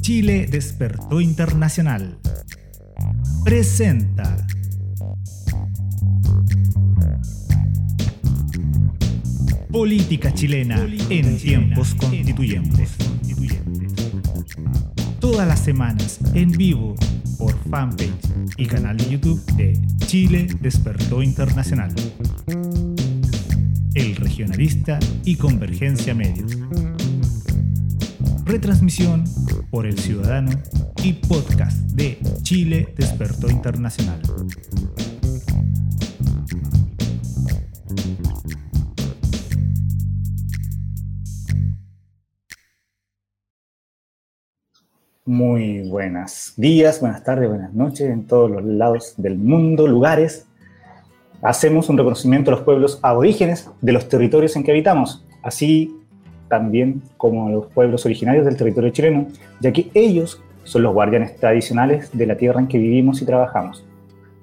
Chile despertó internacional. Presenta. Política chilena en tiempos constituyentes. Todas las semanas en vivo por fanpage y canal de YouTube de Chile Despertó Internacional. El Regionalista y Convergencia Medios. Retransmisión por El Ciudadano y podcast de Chile Despertó Internacional. Muy buenos días, buenas tardes, buenas noches en todos los lados del mundo, lugares. Hacemos un reconocimiento a los pueblos aborígenes de los territorios en que habitamos, así también como los pueblos originarios del territorio chileno, ya que ellos son los guardianes tradicionales de la tierra en que vivimos y trabajamos.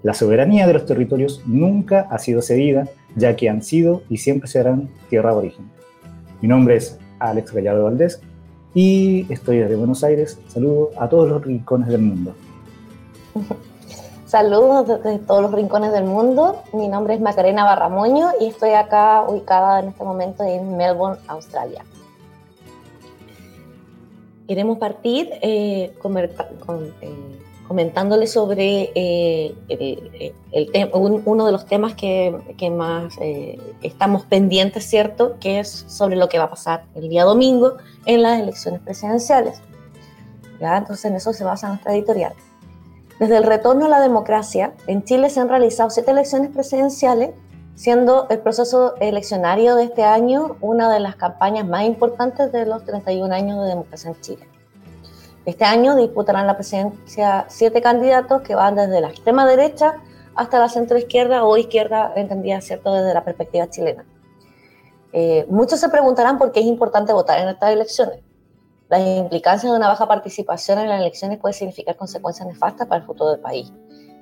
La soberanía de los territorios nunca ha sido cedida, ya que han sido y siempre serán tierra aborigen. Mi nombre es Alex Gallardo Valdés y estoy desde Buenos Aires. Saludo a todos los rincones del mundo. Saludos desde todos los rincones del mundo. Mi nombre es Macarena Barramoño y estoy acá ubicada en este momento en Melbourne, Australia. Queremos partir eh, con, eh, sobre eh, el, uno de los temas que, que más eh, estamos pendientes, ¿cierto? Que es sobre lo que va a pasar el día domingo en las elecciones presidenciales. ¿Ya? Entonces en eso se basa nuestra editorial. Desde el retorno a la democracia, en Chile se han realizado siete elecciones presidenciales, siendo el proceso eleccionario de este año una de las campañas más importantes de los 31 años de democracia en Chile. Este año disputarán la presidencia siete candidatos que van desde la extrema derecha hasta la centro izquierda o izquierda, entendida cierto desde la perspectiva chilena. Eh, muchos se preguntarán por qué es importante votar en estas elecciones. Las implicancias de una baja participación en las elecciones puede significar consecuencias nefastas para el futuro del país.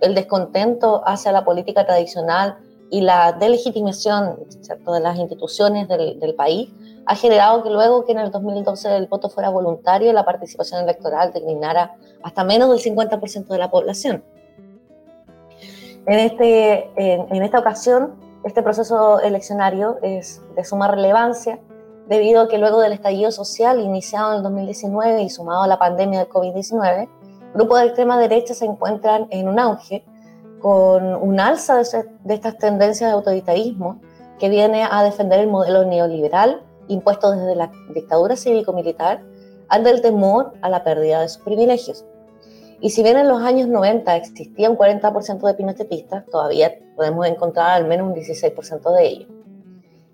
El descontento hacia la política tradicional y la delegitimación ¿cierto? de las instituciones del, del país ha generado que luego que en el 2012 el voto fuera voluntario, la participación electoral declinara hasta menos del 50% de la población. En, este, en, esta ocasión, este proceso eleccionario es de suma relevancia debido a que luego del estallido social iniciado en el 2019 y sumado a la pandemia del COVID-19, grupos de extrema derecha se encuentran en un auge con un alza de, de estas tendencias de autoritarismo que viene a defender el modelo neoliberal impuestos desde la dictadura cívico-militar ante el temor a la pérdida de sus privilegios. Y si bien en los años 90 existía un 40% de pinochetistas, todavía podemos encontrar al menos un 16% de ellos.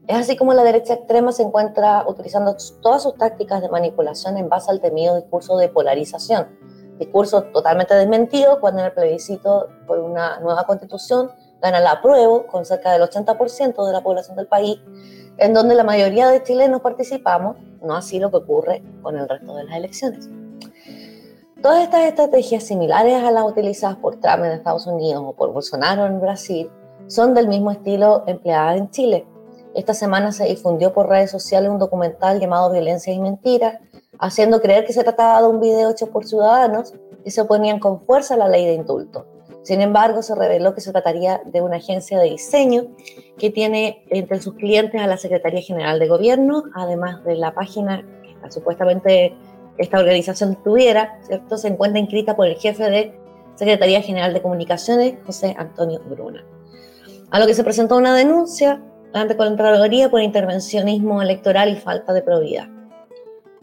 Es así como la derecha extrema se encuentra utilizando todas sus tácticas de manipulación en base al temido discurso de polarización, discurso totalmente desmentido cuando en el plebiscito por una nueva constitución gana la apruebo con cerca del 80% de la población del país en donde la mayoría de chilenos participamos, no así lo que ocurre con el resto de las elecciones. Todas estas estrategias similares a las utilizadas por Trump en Estados Unidos o por Bolsonaro en Brasil son del mismo estilo empleado en Chile. Esta semana se difundió por redes sociales un documental llamado Violencia y Mentiras, haciendo creer que se trataba de un video hecho por ciudadanos que se oponían con fuerza a la ley de indulto. Sin embargo, se reveló que se trataría de una agencia de diseño que tiene entre sus clientes a la Secretaría General de Gobierno, además de la página que supuestamente esta organización tuviera, ¿cierto? Se encuentra inscrita por el jefe de Secretaría General de Comunicaciones, José Antonio Bruna. A lo que se presentó una denuncia ante Contraloría por intervencionismo electoral y falta de probidad.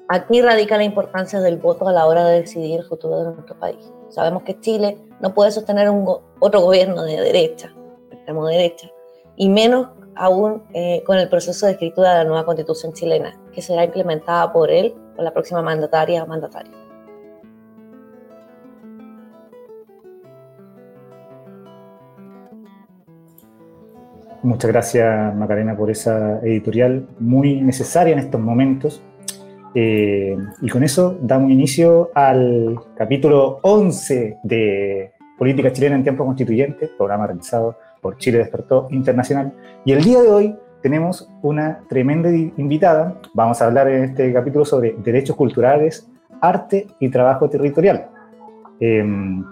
Aquí radica la importancia del voto a la hora de decidir el futuro de nuestro país. Sabemos que Chile no puede sostener un otro gobierno de derecha, extremo derecha, y menos aún eh, con el proceso de escritura de la nueva constitución chilena, que será implementada por él o la próxima mandataria o mandatario. Muchas gracias Macarena por esa editorial muy necesaria en estos momentos eh, y con eso damos inicio al capítulo 11 de Política Chilena en Tiempo Constituyente, programa realizado por Chile Despertó Internacional. Y el día de hoy tenemos una tremenda invitada. Vamos a hablar en este capítulo sobre derechos culturales, arte y trabajo territorial. Em,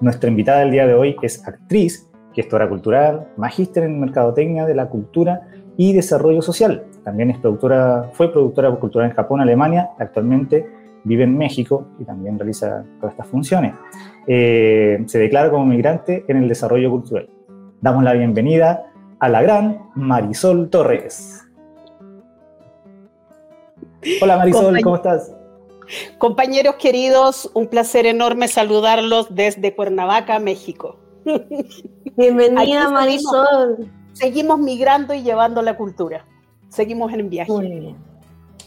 nuestra invitada del día de hoy es actriz, gestora cultural, magíster en mercadotecnia de la cultura y desarrollo social. También es productora, fue productora cultural en Japón, Alemania, actualmente vive en México y también realiza todas estas funciones. Eh, se declara como migrante en el desarrollo cultural. Damos la bienvenida a la gran Marisol Torres. Hola Marisol, ¿cómo estás? Compañeros queridos, un placer enorme saludarlos desde Cuernavaca, México. Bienvenida Marisol. Seguimos, migrando y llevando la cultura. Seguimos en viaje. Muy bien.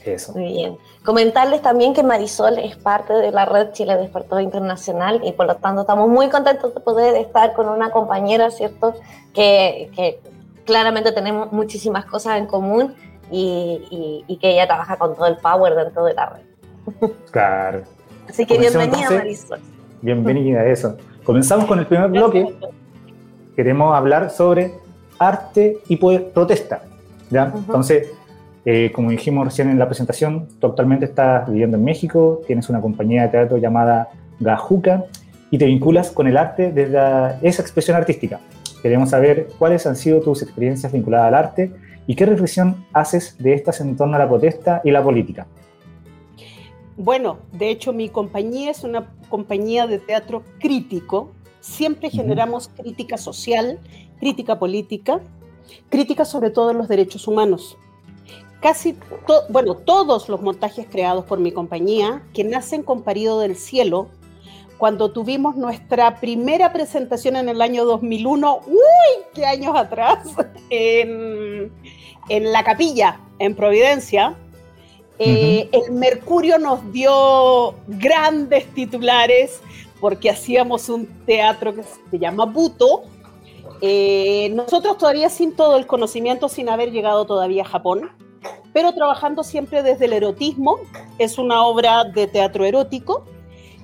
Eso. Muy bien. Comentarles también que Marisol es parte de la red Chile Despertador Internacional y por lo tanto estamos muy contentos de poder estar con una compañera, ¿cierto? Que, que claramente tenemos muchísimas cosas en común y, que ella trabaja con todo el power dentro de la red. Claro. Así que bienvenida, Marisol. Bienvenida a eso. Comenzamos con el primer bloque. Queremos hablar sobre arte y protesta. ¿Ya? Entonces, eh, como dijimos recién en la presentación, tú actualmente estás viviendo en México, tienes una compañía de teatro llamada Gajuca y te vinculas con el arte desde esa expresión artística. Queremos saber cuáles han sido tus experiencias vinculadas al arte y qué reflexión haces de estas en torno a la protesta y la política. Bueno, de hecho mi compañía es una compañía de teatro crítico. Siempre generamos crítica social, crítica política, crítica sobre todo en los derechos humanos. Casi, bueno, todos los montajes creados por mi compañía, que nacen con Parido del Cielo, cuando tuvimos nuestra primera presentación en el año 2001, uy, qué años atrás, en, la capilla, en Providencia, eh, el Mercurio nos dio grandes titulares porque hacíamos un teatro que se llama Buto. Eh, nosotros todavía sin todo el conocimiento, sin haber llegado todavía a Japón, pero trabajando siempre desde el erotismo. Es una obra de teatro erótico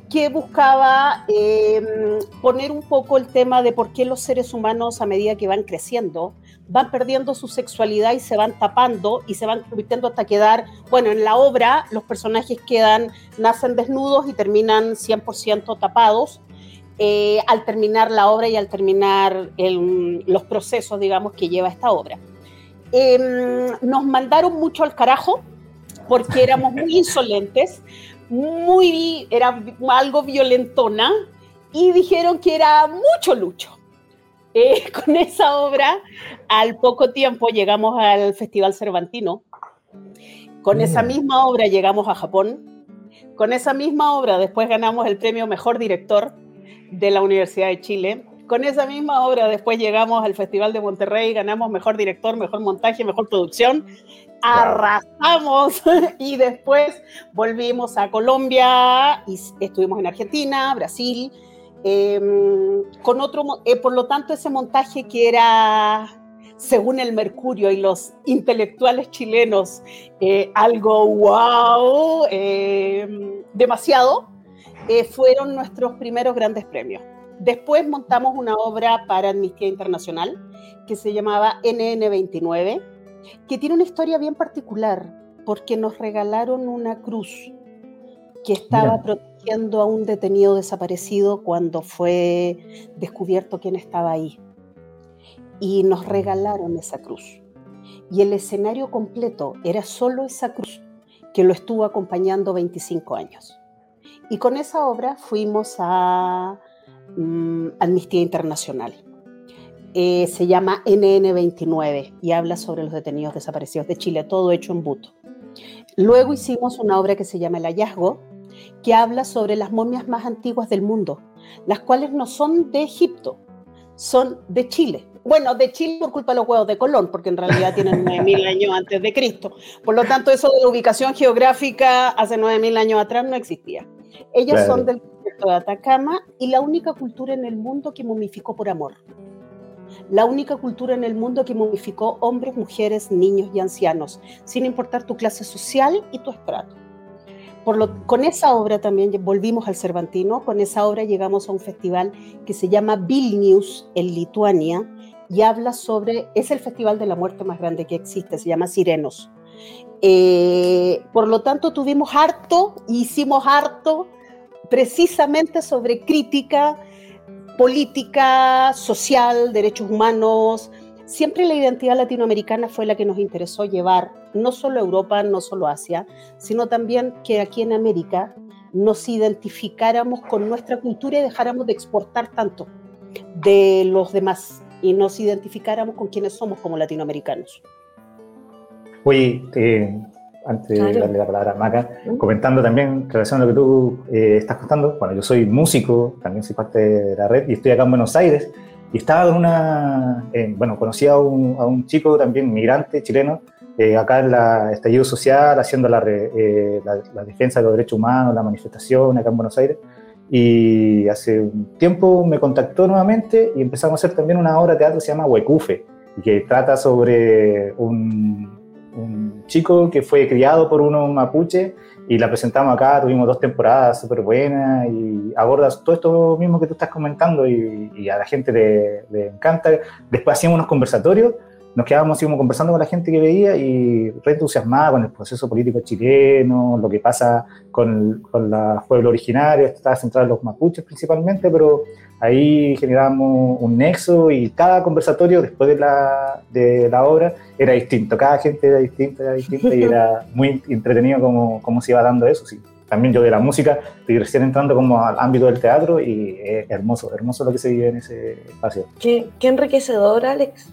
que buscaba em, poner un poco el tema de por qué los seres humanos a medida que van creciendo van perdiendo su sexualidad y se van tapando y se van convirtiendo hasta quedar, bueno, en la obra los personajes quedan, nacen desnudos y terminan 100% tapados. Eh, al terminar la obra y al terminar los procesos, digamos, que lleva esta obra. Em, nos mandaron mucho al carajo porque éramos muy insolentes, muy, era algo violentona y dijeron que era mucho lucho. Eh, con esa obra, al poco tiempo llegamos al Festival Cervantino. Con esa mm. misma obra llegamos a Japón. Con esa misma obra después ganamos el premio Mejor Director de la Universidad de Chile. Con esa misma obra después llegamos al Festival de Monterrey, ganamos Mejor Director, Mejor Montaje, Mejor Producción arrasamos y después volvimos a Colombia y estuvimos en Argentina, Brasil, em, con otro, eh, por lo tanto ese montaje que era, según el Mercurio y los intelectuales chilenos, eh, algo wow, em, demasiado, eh, fueron nuestros primeros grandes premios. Después montamos una obra para Amnistía Internacional que se llamaba NN29 que tiene una historia bien particular, porque nos regalaron una cruz que estaba protegiendo a un detenido desaparecido cuando fue descubierto quién estaba ahí. Y nos regalaron esa cruz. Y el escenario completo era solo esa cruz que lo estuvo acompañando 25 años. Y con esa obra fuimos a mm, Amnistía Internacional. Eh, se llama NN29 y habla sobre los detenidos desaparecidos de Chile, todo hecho en buto. Luego hicimos una obra que se llama El hallazgo, que habla sobre las momias más antiguas del mundo, las cuales no son de Egipto, son de Chile. Bueno, de Chile por culpa de los huevos de Colón, porque en realidad tienen 9.000 años antes de Cristo. Por lo tanto, eso de la ubicación geográfica hace 9.000 años atrás no existía. Ellas son del desierto de Atacama y la única cultura en el mundo que momificó por amor la única cultura en el mundo que momificó hombres, mujeres, niños y ancianos, sin importar tu clase social y tu estrato. Por lo, con esa obra también volvimos al Cervantino, con esa obra llegamos a un festival que se llama Vilnius en Lituania, y habla sobre, es el festival de la muerte más grande que existe, se llama Sirenos. Eh, por lo tanto, tuvimos harto, hicimos harto precisamente sobre crítica política, social, derechos humanos. Siempre la identidad latinoamericana fue la que nos interesó llevar, no solo a Europa, no solo a Asia, sino también que aquí en América nos identificáramos con nuestra cultura y dejáramos de exportar tanto de los demás y nos identificáramos con quienes somos como latinoamericanos. Oye, eh, antes de darle la palabra a Maca, comentando también en relación a lo que tú eh, estás contando, bueno, yo soy músico, también soy parte de la red y estoy acá en Buenos Aires y estaba con una, eh, bueno, conocí a un, a un, chico también migrante chileno, acá en la estallido social, haciendo la, la, la, defensa de los derechos humanos, la manifestación acá en Buenos Aires. Y hace un tiempo me contactó nuevamente y empezamos a hacer también una obra de teatro que se llama Huecufe, y que trata sobre un, un chico que fue criado por uno mapuche y la presentamos acá, tuvimos dos temporadas súper buenas y abordas todo esto mismo que tú estás comentando y, a la gente le, le, encanta. Después hacíamos unos conversatorios nos quedábamos como conversando con la gente que veía y re entusiasmada con el proceso político chileno, lo que pasa con, con los pueblos originarios, estaba centrado en los mapuches principalmente, pero ahí generamos un nexo y cada conversatorio después de la, de la obra era distinto, cada gente era distinta, era distinta y era muy entretenido cómo, cómo se iba dando eso, sí también yo de la música, estoy recién entrando como al ámbito del teatro y es hermoso, hermoso lo que se vive en ese espacio. Qué, qué enriquecedor, Alex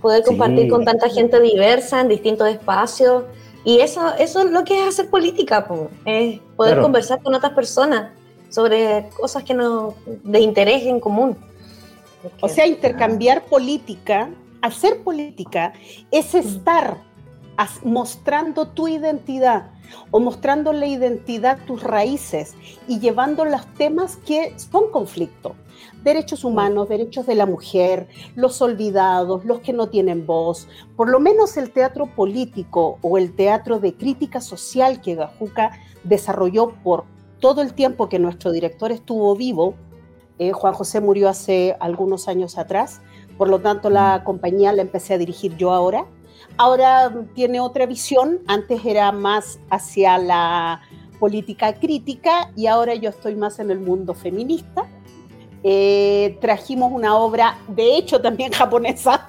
poder compartir con tanta gente diversa en distintos espacios. Y eso, eso es lo que es hacer política, es poder conversar con otras personas sobre cosas que no, de interés en común. o sea, intercambiar política, hacer política, es estar mostrando tu identidad o mostrando la identidad, tus raíces y llevando los temas que son conflicto derechos humanos, derechos de la mujer, los olvidados, los que no tienen voz. Por lo menos el teatro político o el teatro de crítica social que Gajuca desarrolló por todo el tiempo que nuestro director estuvo vivo, eh, Juan José murió hace algunos años atrás, por lo tanto la compañía la empecé a dirigir yo ahora. Ahora tiene otra visión, antes era más hacia la política crítica y ahora yo estoy más en el mundo feminista eh, trajimos una obra, de hecho también japonesa,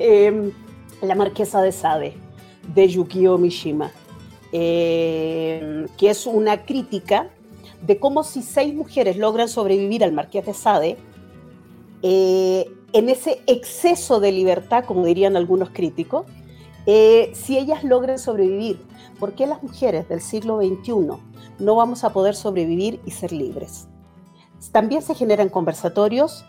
em, La Marquesa de Sade, de Yukio Mishima, em, que es una crítica de cómo si seis mujeres logran sobrevivir al Marqués de Sade, eh, en ese exceso de libertad, como dirían algunos críticos, eh, si ellas logran sobrevivir, ¿por qué las mujeres del siglo XXI no vamos a poder sobrevivir y ser libres? También se generan conversatorios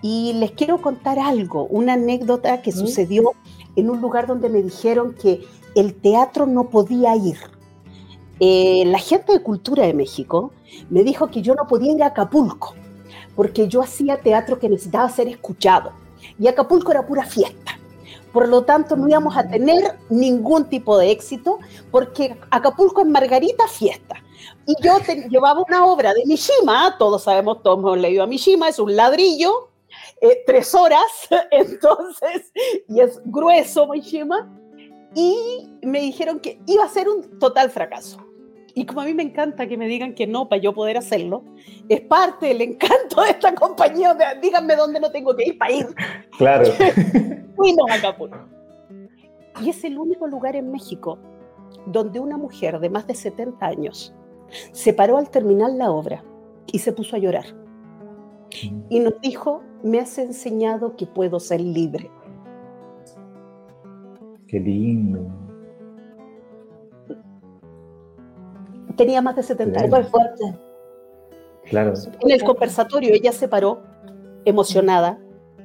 y les quiero contar algo, una anécdota que sucedió en un lugar donde me dijeron que el teatro no podía ir. Eh, la gente de cultura de México me dijo que yo no podía ir a Acapulco porque yo hacía teatro que necesitaba ser escuchado y Acapulco era pura fiesta. Por lo tanto, no íbamos a tener ningún tipo de éxito porque Acapulco es Margarita fiesta. Y yo llevaba una obra de Mishima, todos sabemos, todos hemos leído a Mishima, es un ladrillo, eh, tres horas, entonces, y es grueso Mishima, y me dijeron que iba a ser un total fracaso. Y como a mí me encanta que me digan que no para yo poder hacerlo, es parte del encanto de esta compañía. díganme dónde no tengo que ir para ir. Claro. Fuimos a Acapulco. Y es el único lugar en México donde una mujer de más de 70 años se paró al terminar la obra y se puso a llorar. Mm. Y nos dijo, me has enseñado que puedo ser libre. Qué lindo. Tenía más de 70 años. fuerte. Claro. En el conversatorio ella se paró, emocionada,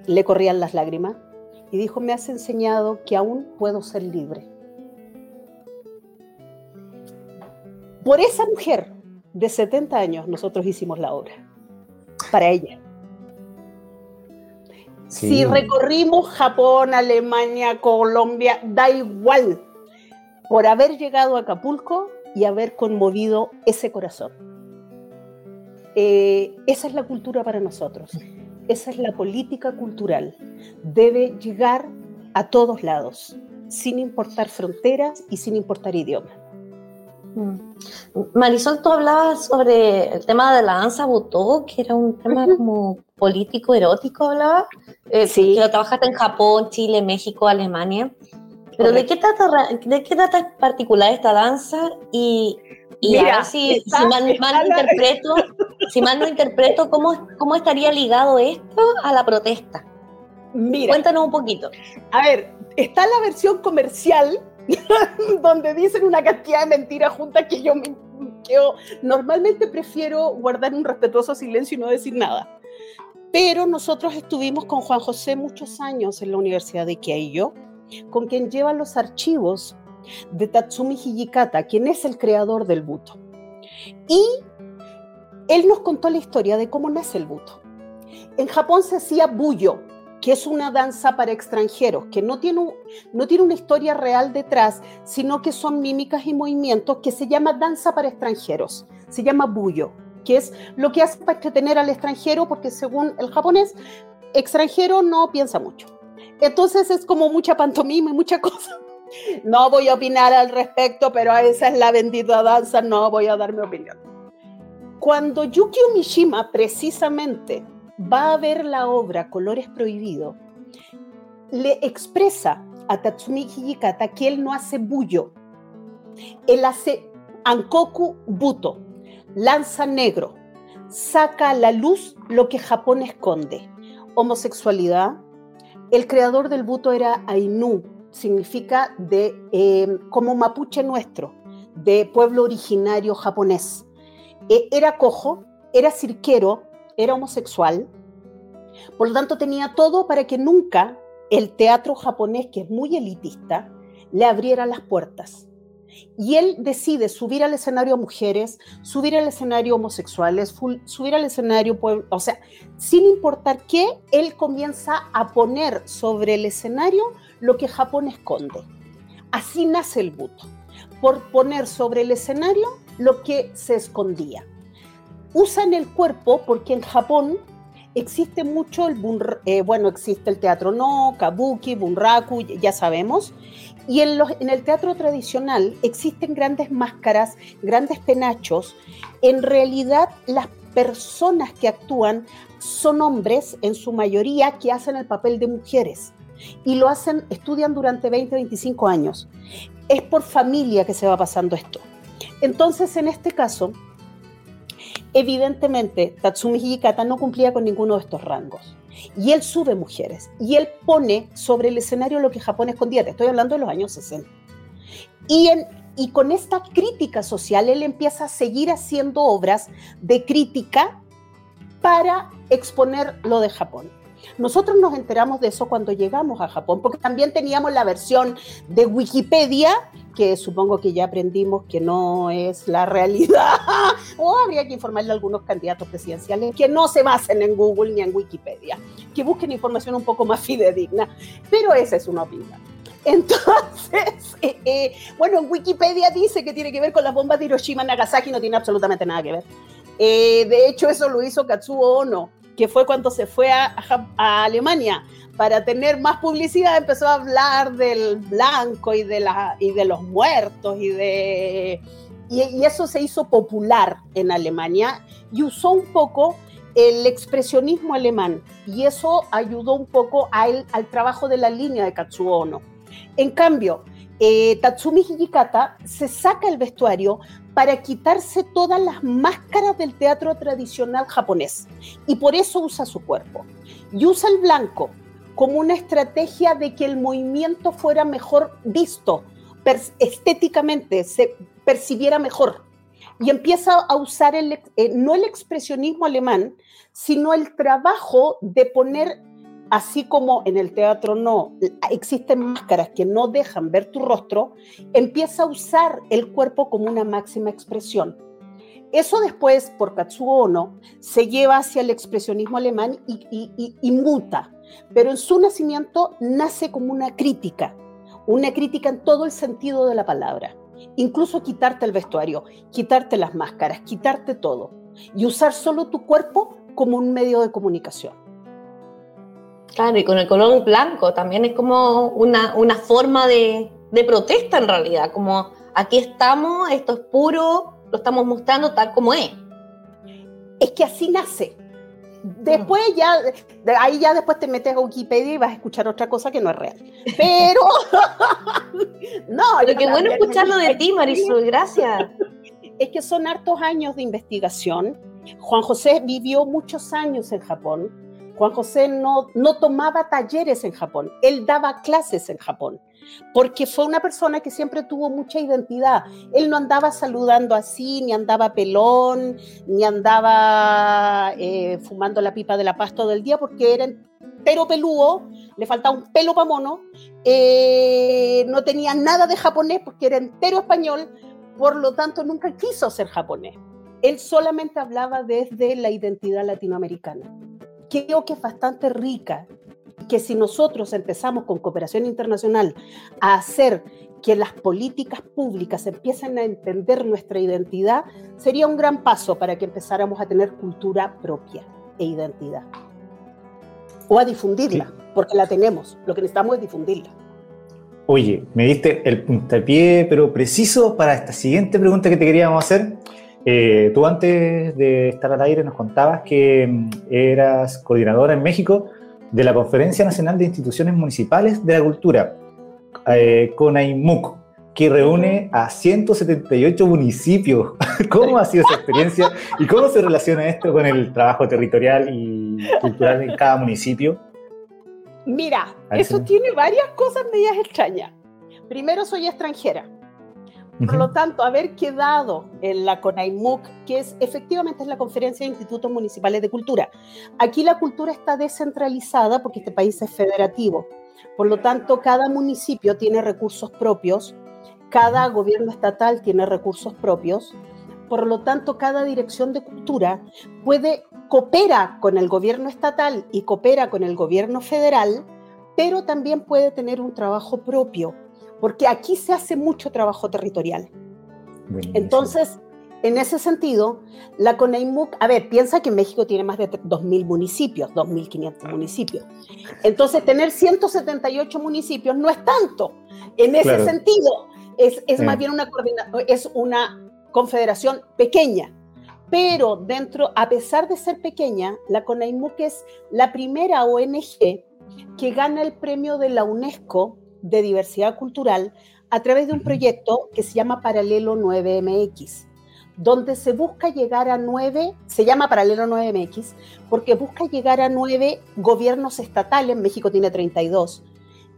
le corrían las lágrimas y dijo, me has enseñado que aún puedo ser libre. Por esa mujer de 70 años nosotros hicimos la obra, para ella. Si recorrimos Japón, Alemania, Colombia, da igual, por haber llegado a Acapulco y haber conmovido ese corazón. Eh, esa es la cultura para nosotros. esa es la política cultural. Debe llegar a todos lados, sin importar fronteras y sin importar idioma. Mm. Marisol, tú hablabas sobre el tema de la danza butó, que era un tema como político erótico, hablaba. Eh, sí. Que lo trabajaste en Japón, Chile, México, Alemania. Pero ¿de qué, trata, ¿de qué trata en particular esta danza? Y, y a ver si, mal, no interpreto, si mal no interpreto, ¿cómo, ¿cómo estaría ligado esto a la protesta? Mira, Cuéntanos un poquito. A ver, está la versión comercial donde dicen una cantidad de mentiras juntas que yo, yo normalmente prefiero guardar un respetuoso silencio y no decir nada. Pero nosotros estuvimos con Juan José muchos años en la Universidad de Keio, con quien lleva los archivos de Tatsumi Hijikata, quien es el creador del buto. Y él nos contó la historia de cómo nace el buto. En Japón se hacía buyo, que es una danza para extranjeros, que no tiene, no tiene una historia real detrás, sino que son mímicas y movimientos que se llama danza para extranjeros, se llama buyo, que es lo que hace para entretener al extranjero, porque según el japonés, extranjero no piensa mucho. Entonces es como mucha pantomima y mucha cosa. No voy a opinar al respecto, pero esa es la bendita danza, no voy a dar mi opinión. Cuando Yukio Mishima precisamente va a ver la obra Colores Prohibido, le expresa a Tatsumi Hijikata que él no hace bullo, él hace ankoku buto, lanza negro, saca a la luz lo que Japón esconde, homosexualidad. El creador del buto era Ainu, significa de eh, como mapuche nuestro, de pueblo originario japonés. E, era cojo, era cirquero, era homosexual, por lo tanto tenía todo para que nunca el teatro japonés, que es muy elitista, le abriera las puertas. Y él decide subir al escenario a mujeres, subir al escenario homosexuales, subir al escenario, o sea, sin importar qué, él comienza a poner sobre el escenario lo que Japón esconde. Así nace el buto, por poner sobre el escenario lo que se escondía usan el cuerpo porque en Japón existe mucho el eh, bueno, existe el teatro no, kabuki, bunraku, ya sabemos, y en, los, en el teatro tradicional existen grandes máscaras, grandes penachos. En realidad, las personas que actúan son hombres, en su mayoría, que hacen el papel de mujeres y lo hacen, estudian durante 20, 25 años. Es por familia que se va pasando esto. Entonces, en este caso, Evidentemente, Tatsumi Hijikata no cumplía con ninguno de estos rangos. Y él sube mujeres. Y él pone sobre el escenario lo que Japón escondía. Te estoy hablando de los años 60. Y, y con esta crítica social, él empieza a seguir haciendo obras de crítica para exponer lo de Japón. Nosotros nos enteramos de eso cuando llegamos a Japón, porque también teníamos la versión de Wikipedia, que supongo que ya aprendimos que no es la realidad, o habría que informarle a algunos candidatos presidenciales que no se basen en Google ni en Wikipedia, que busquen información un poco más fidedigna, pero esa es una opinión. Entonces, eh, eh, bueno, en Wikipedia dice que tiene que ver con las bombas de Hiroshima y Nagasaki, no tiene absolutamente nada que ver. Eh, de hecho, eso lo hizo Katsuo Ono que fue cuando se fue a, Alemania para tener más publicidad, empezó a hablar del blanco y de, la, y de los muertos y de... Y, eso se hizo popular en Alemania y usó un poco el expresionismo alemán y eso ayudó un poco a él, al trabajo de la línea de Katsuo Ono. En cambio, eh, Tatsumi Hijikata se saca el vestuario para quitarse todas las máscaras del teatro tradicional japonés y por eso usa su cuerpo. Y usa el blanco como una estrategia de que el movimiento fuera mejor visto, estéticamente se percibiera mejor. Y empieza a usar eh, no el expresionismo alemán, sino el trabajo de poner así como en el teatro no existen máscaras que no dejan ver tu rostro, empieza a usar el cuerpo como una máxima expresión. Eso después, por Katsuo Ono, se lleva hacia el expresionismo alemán y, muta, pero en su nacimiento nace como una crítica, una crítica en todo el sentido de la palabra. Incluso quitarte el vestuario, quitarte las máscaras, quitarte todo y usar solo tu cuerpo como un medio de comunicación. Claro, y con el color blanco también es como una, una forma de, de protesta en realidad, como aquí estamos, esto es puro, lo estamos mostrando tal como es. Es que así nace. Después ya, ahí ya después te metes a Wikipedia y vas a escuchar otra cosa que no es real. Pero, no. Pero qué bueno escucharlo de ti, Marisol, gracias. Es que son hartos años de investigación. Juan José vivió muchos años en Japón. Juan José no, tomaba talleres en Japón, él daba clases en Japón porque fue una persona que siempre tuvo mucha identidad. Él no andaba saludando así, ni andaba pelón, ni andaba eh, fumando la pipa de la paz todo el día, porque era entero peludo, le faltaba un pelo para mono, eh, no tenía nada de japonés porque era entero español, por lo tanto nunca quiso ser japonés. Él solamente hablaba desde la identidad latinoamericana. Creo que es bastante rica que si nosotros empezamos con cooperación internacional a hacer que las políticas públicas empiecen a entender nuestra identidad, sería un gran paso para que empezáramos a tener cultura propia e identidad. O a difundirla, porque la tenemos. Lo que necesitamos es difundirla. Oye, me diste el puntapié, pero preciso para esta siguiente pregunta que te queríamos hacer. Eh, tú antes de estar al aire nos contabas que mm, eras coordinadora en México de la Conferencia Nacional de Instituciones Municipales de la Cultura, eh, CONAIMUC, que reúne a 178 municipios. ¿Cómo ha sido esa experiencia y cómo se relaciona esto con el trabajo territorial y cultural en cada municipio? Mira, eso tiene varias cosas medias extrañas. Primero, soy extranjera. Por lo tanto, haber quedado en la CONAIMUC, que es efectivamente es la Conferencia de Institutos Municipales de Cultura. Aquí la cultura está descentralizada porque este país es federativo. Por lo tanto, cada municipio tiene recursos propios, cada gobierno estatal tiene recursos propios. Por lo tanto, cada dirección de cultura puede coopera con el gobierno estatal y coopera con el gobierno federal, pero también puede tener un trabajo propio porque aquí se hace mucho trabajo territorial. Entonces, en ese sentido, la CONEIMUC, a ver, piensa que México tiene más de 2.000 municipios, 2.500 municipios. Entonces, tener 178 municipios no es tanto. En ese sentido, es, es más bien una, es una confederación pequeña. Pero dentro, a pesar de ser pequeña, la CONEIMUC es la primera ONG que gana el premio de la UNESCO de diversidad cultural a través de un proyecto que se llama Paralelo 9MX, donde se busca llegar a nueve, se llama Paralelo 9MX, porque busca llegar a nueve gobiernos estatales, México tiene 32,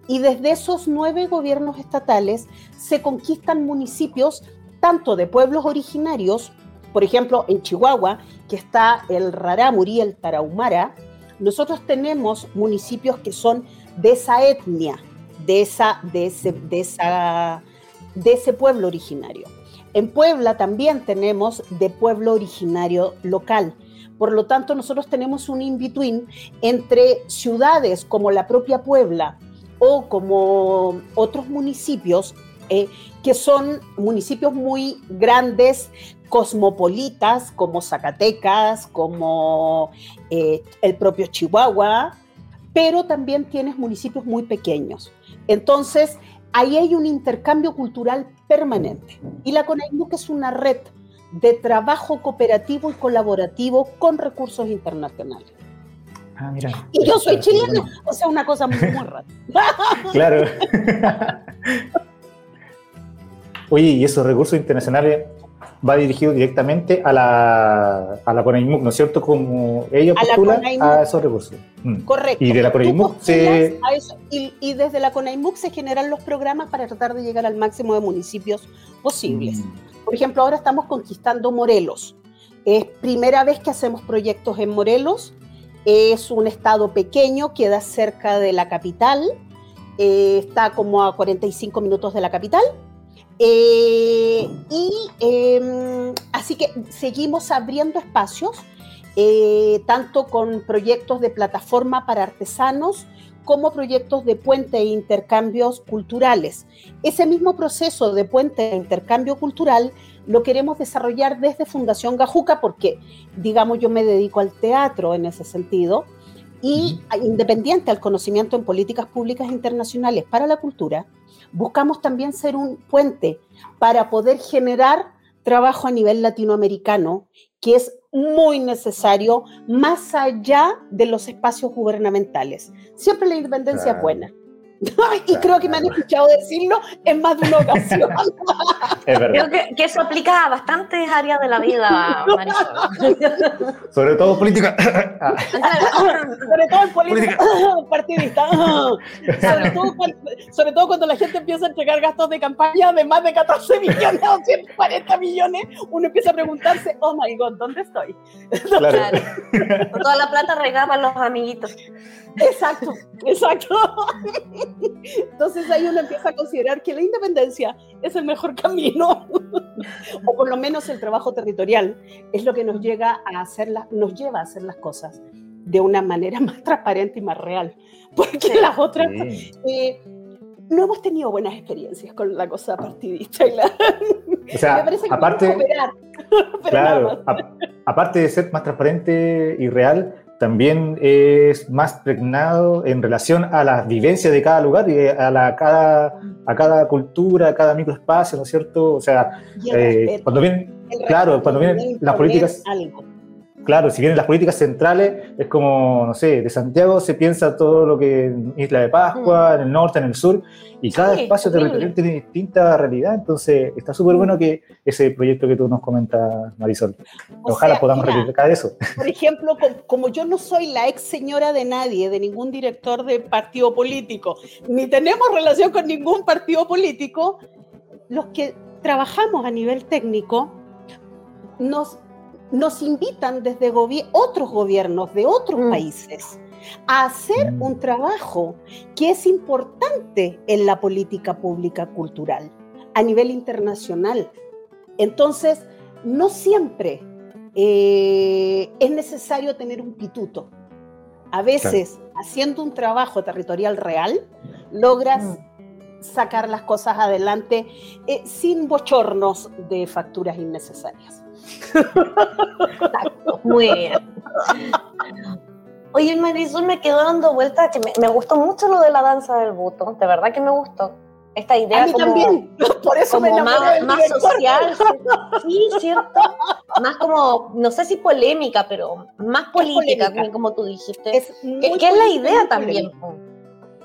y desde esos nueve gobiernos estatales se conquistan municipios tanto de pueblos originarios, por ejemplo, en Chihuahua, que está el Rarámuri, el Tarahumara, nosotros tenemos municipios que son de esa etnia, de, esa, de, ese, de, esa, de ese pueblo originario. En Puebla también tenemos de pueblo originario local. Por lo tanto, nosotros tenemos un in-between entre ciudades como la propia Puebla o como otros municipios eh, que son municipios muy grandes, cosmopolitas, como Zacatecas, como eh, el propio Chihuahua, pero también tienes municipios muy pequeños. Entonces, ahí hay un intercambio cultural permanente. Y la CONAIMUC es una red de trabajo cooperativo y colaborativo con recursos internacionales. Ah, mira. Y yo soy chileno, o sea, una cosa muy, muy rara. claro. Oye, y esos recursos internacionales va dirigido directamente a la, a la CONAIMUC, ¿no es cierto? Como ellos postulan a, esos recursos. Mm. Correcto. Y de la CONAIMUC se... y, desde la CONAIMUC se generan los programas para tratar de llegar al máximo de municipios posibles. Mm. Por ejemplo, ahora estamos conquistando Morelos. Es primera vez que hacemos proyectos en Morelos. Es un estado pequeño, queda cerca de la capital. Eh, está como a 45 minutos de la capital eh, y em, así que seguimos abriendo espacios, eh, tanto con proyectos de plataforma para artesanos como proyectos de puente e intercambios culturales. Ese mismo proceso de puente e intercambio cultural lo queremos desarrollar desde Fundación Gajuca porque, digamos, yo me dedico al teatro en ese sentido Y independiente al conocimiento en políticas públicas internacionales para la cultura, buscamos también ser un puente para poder generar trabajo a nivel latinoamericano, que es muy necesario más allá de los espacios gubernamentales. Siempre la independencia es buena y creo que me han escuchado decirlo en más de una ocasión. es verdad. Creo que, eso aplica a bastantes áreas de la vida, Marisol. Sobre todo política. sobre todo en política, partidista. Sobre, todo cuando, sobre todo cuando la gente empieza a entregar gastos de campaña de más de 14 millones o 140 millones, uno empieza a preguntarse, oh my god, ¿dónde estoy? Claro. Toda la plata regaba a los amiguitos. Exacto, exacto. Entonces ahí uno empieza a considerar que la independencia es el mejor camino, o por lo menos el trabajo territorial es lo que nos, llega a hacer nos lleva a hacer las cosas de una manera más transparente y más real, porque las otras... Eh, no hemos tenido buenas experiencias con la cosa partidista. Y la... O sea, aparte, claro, aparte de ser más transparente y real, también es más pregnado en relación a las vivencias de cada lugar y a, la, cada, a cada cultura, a cada microespacio, ¿no es cierto? O sea, eh, cuando vienen, claro, cuando vienen las políticas... Claro, si vienen las políticas centrales, es como, no sé, de Santiago se piensa todo lo que en Isla de Pascua, mm. en el norte, en el sur, y cada espacio territorial tiene distinta realidad, entonces está súper bueno que ese proyecto que tú nos comentas, Marisol, ojalá podamos replicar eso. Por ejemplo, como yo no soy la ex señora de nadie, de ningún director de partido político, ni tenemos relación con ningún partido político, los que trabajamos a nivel técnico, nos nos invitan desde otros gobiernos de otros mm. países a hacer mm. un trabajo que es importante en la política pública cultural a nivel internacional. Entonces, no siempre eh, es necesario tener un pituto. A veces, haciendo un trabajo territorial real, logras mm. sacar las cosas adelante eh, sin bochornos de facturas innecesarias. Muy bien. Oye, Marisol, me quedó dando vuelta que me, gustó mucho lo de la danza del buto. De verdad que me gustó. Esta idea A mí también. Por eso como más, más social. Sí, cierto. Más como, no sé si polémica, pero más política, como tú dijiste. Es que, es la idea también.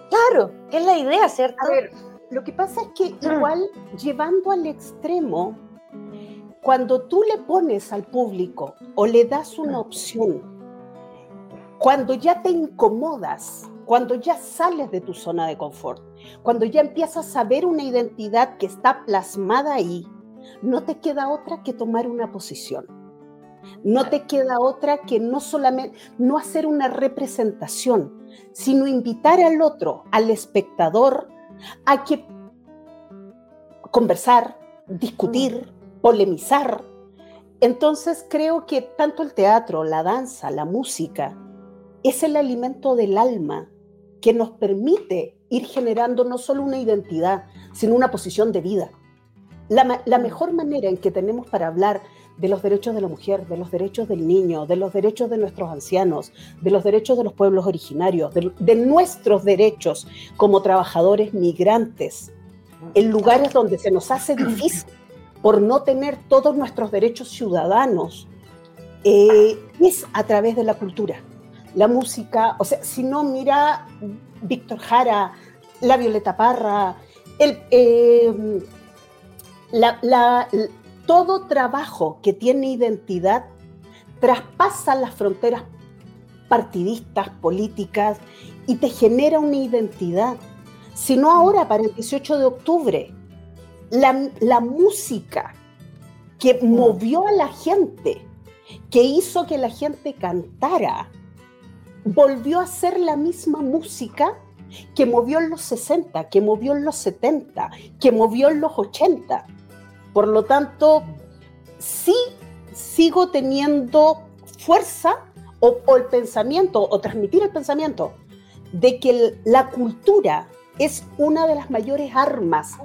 Claro, que es la idea, ¿cierto? A ver, lo que pasa es que mm. igual llevando al extremo cuando tú le pones al público o le das una opción, cuando ya te incomodas, cuando ya sales de tu zona de confort, cuando ya empiezas a ver una identidad que está plasmada ahí, no te queda otra que tomar una posición. No te queda otra que no solamente no hacer una representación, sino invitar al otro, al espectador, a que conversar, discutir, polemizar. Entonces creo que tanto el teatro, la danza, la música, es el alimento del alma que nos permite ir generando no solo una identidad, sino una posición de vida. La, mejor manera en que tenemos para hablar de los derechos de la mujer, de los derechos del niño, de los derechos de nuestros ancianos, de los derechos de los pueblos originarios, de nuestros derechos como trabajadores migrantes, en lugares donde se nos hace difícil por no tener todos nuestros derechos ciudadanos, eh, es a través de la cultura. La música, o sea, si no mira Víctor Jara, la Violeta Parra, el, eh, todo trabajo que tiene identidad traspasa las fronteras partidistas, políticas, y te genera una identidad. Si no ahora, para el 18 de octubre, la, música que mm. movió a la gente, que hizo que la gente cantara, volvió a ser la misma música que movió en los 60, que movió en los 70, que movió en los 80. Por lo tanto, sí sigo teniendo fuerza o, o el pensamiento, o transmitir el pensamiento de que la cultura es una de las mayores armas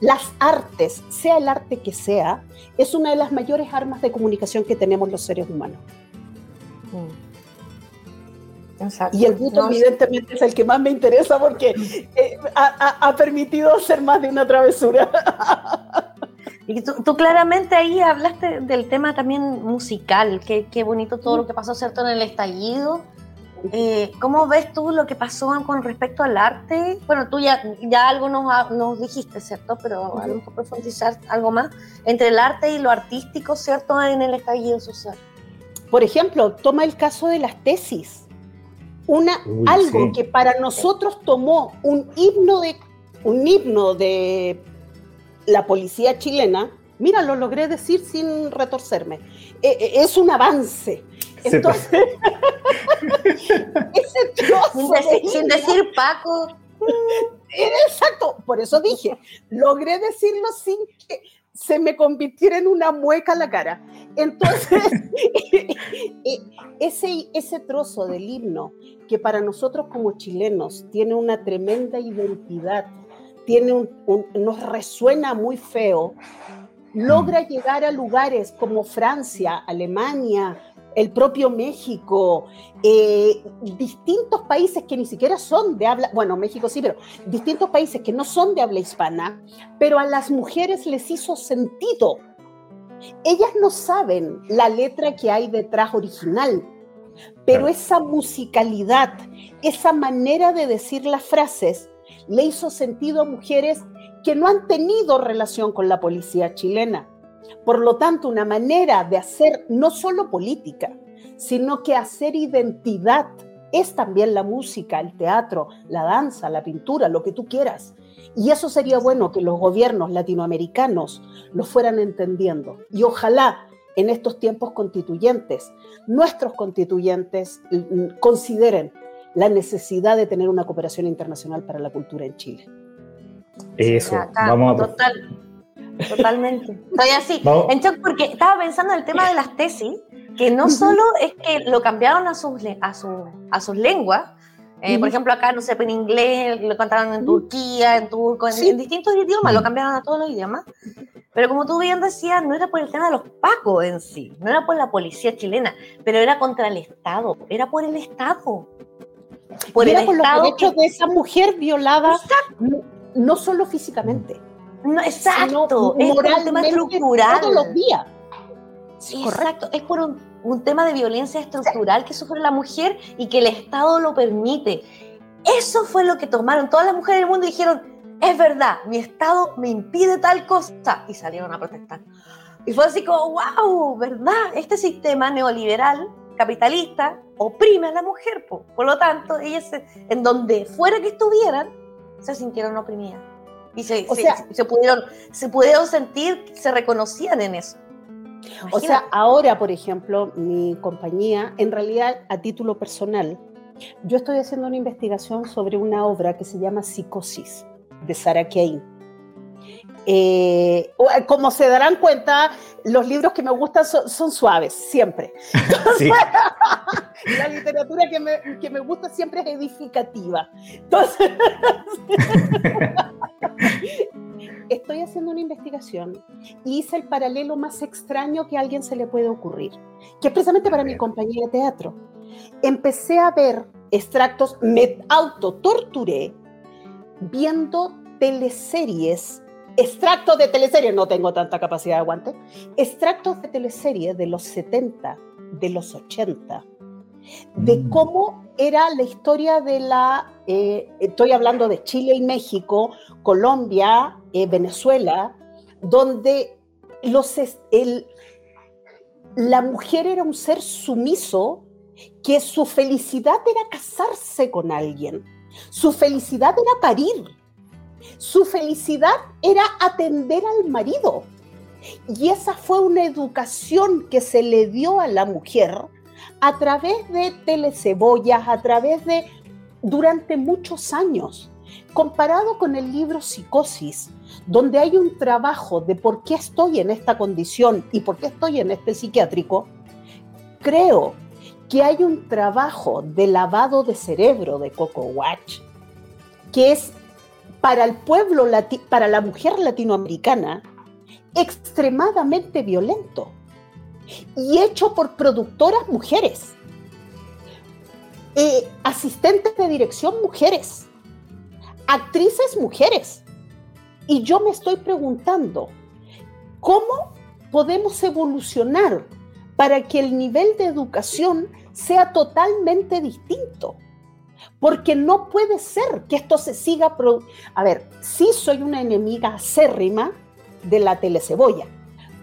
las artes, sea el arte que sea, es una de las mayores armas de comunicación que tenemos los seres humanos. Y el buto evidentemente es el que más me interesa porque eh, ha, permitido hacer más de una travesura. Y tú, claramente ahí hablaste del tema también musical, qué, qué bonito todo lo que pasó, ¿cierto?, en el estallido. Eh, ¿Cómo ves tú lo que pasó con respecto al arte? Bueno, tú ya, ya algo nos, nos dijiste, ¿cierto? Pero a lo mejor profundizar algo más entre el arte y lo artístico, ¿cierto?, en el estallido social. Por ejemplo, toma el caso de las tesis una, algo que para nosotros tomó un himno de un himno de la policía chilena, mira, lo logré decir sin retorcerme, e, e, es un avance. Entonces, ese trozo sin, decir, Paco. Exacto, por eso dije, logré decirlo sin que se me convirtiera en una mueca la cara. Entonces, e, ese, ese trozo del himno que para nosotros como chilenos tiene una tremenda identidad, tiene un, nos resuena muy feo, logra mm. llegar a lugares como Francia, Alemania, el propio México, eh, distintos países que ni siquiera son de habla, bueno, México sí, pero distintos países que no son de habla hispana, pero a las mujeres les hizo sentido. Ellas no saben la letra que hay detrás original, pero esa musicalidad, esa manera de decir las frases, le hizo sentido a mujeres que no han tenido relación con la policía chilena. Por lo tanto, una manera de hacer no solo política, sino que hacer identidad es también la música, el teatro, la danza, la pintura, lo que tú quieras. Y eso sería bueno que los gobiernos latinoamericanos lo fueran entendiendo. Y ojalá en estos tiempos constituyentes, nuestros constituyentes mm, consideren la necesidad de tener una cooperación internacional para la cultura en Chile. Eso, vamos a... Total, totalmente. Estoy así, en porque estaba pensando en el tema de las tesis, que no solo es que lo cambiaron a sus, a a sus lenguas, eh, por ejemplo, acá, no sé, en inglés, lo cantaron en Turquía, en turco, en, distintos idiomas, lo cambiaron a todos los idiomas. Pero como tú bien decías, no era por el tema de los pacos en sí, no era por la policía chilena, pero era contra el Estado, era por el Estado. Por el por Estado los derechos de esa mujer violada, no, solo físicamente. No, exacto, es por un tema estructural. Todos los días. Sí, exacto, es por un un tema de violencia estructural que sufre la mujer y que el Estado lo permite. Eso fue lo que tomaron todas las mujeres del mundo y dijeron, es verdad, mi Estado me impide tal cosa. Y salieron a protestar. Y fue así como, wow, ¿verdad? Este sistema neoliberal, capitalista, oprime a la mujer. Por lo tanto, ellas, en donde fuera que estuvieran, se sintieron oprimidas. Y se, se, pudieron, se pudieron sentir, se reconocían en eso. O sea, ahora, por ejemplo, mi compañía, en realidad a título personal, yo estoy haciendo una investigación sobre una obra que se llama Psicosis, de Sarah Kane. Eh, como se darán cuenta, los libros que me gustan son, suaves, siempre. la literatura que me, que me, gusta siempre es edificativa. Entonces, estoy haciendo una investigación y hice el paralelo más extraño que a alguien se le puede ocurrir, que es precisamente para mi compañía de teatro. Empecé a ver extractos, me autotorturé viendo teleseries, extractos de teleseries, no tengo tanta capacidad de aguante, extractos de teleseries de los 70, de los 80, de mm. cómo era la historia de la, eh, estoy hablando de Chile y México, Colombia, eh, Venezuela, donde los, el, la mujer era un ser sumiso que su felicidad era casarse con alguien, su felicidad era parir, su felicidad era atender al marido. Y esa fue una educación que se le dio a la mujer a través de telecebollas, a través de durante muchos años. Comparado con el libro Psicosis, donde hay un trabajo de por qué estoy en esta condición y por qué estoy en este psiquiátrico, creo que hay un trabajo de lavado de cerebro de Coco Watch que es para el pueblo, para la mujer latinoamericana, extremadamente violento y hecho por productoras mujeres. eh, asistentes de dirección mujeres, actrices mujeres. Y yo me estoy preguntando, ¿cómo podemos evolucionar para que el nivel de educación sea totalmente distinto? Porque no puede ser que esto se siga... A ver, sí soy una enemiga acérrima de la telecebolla,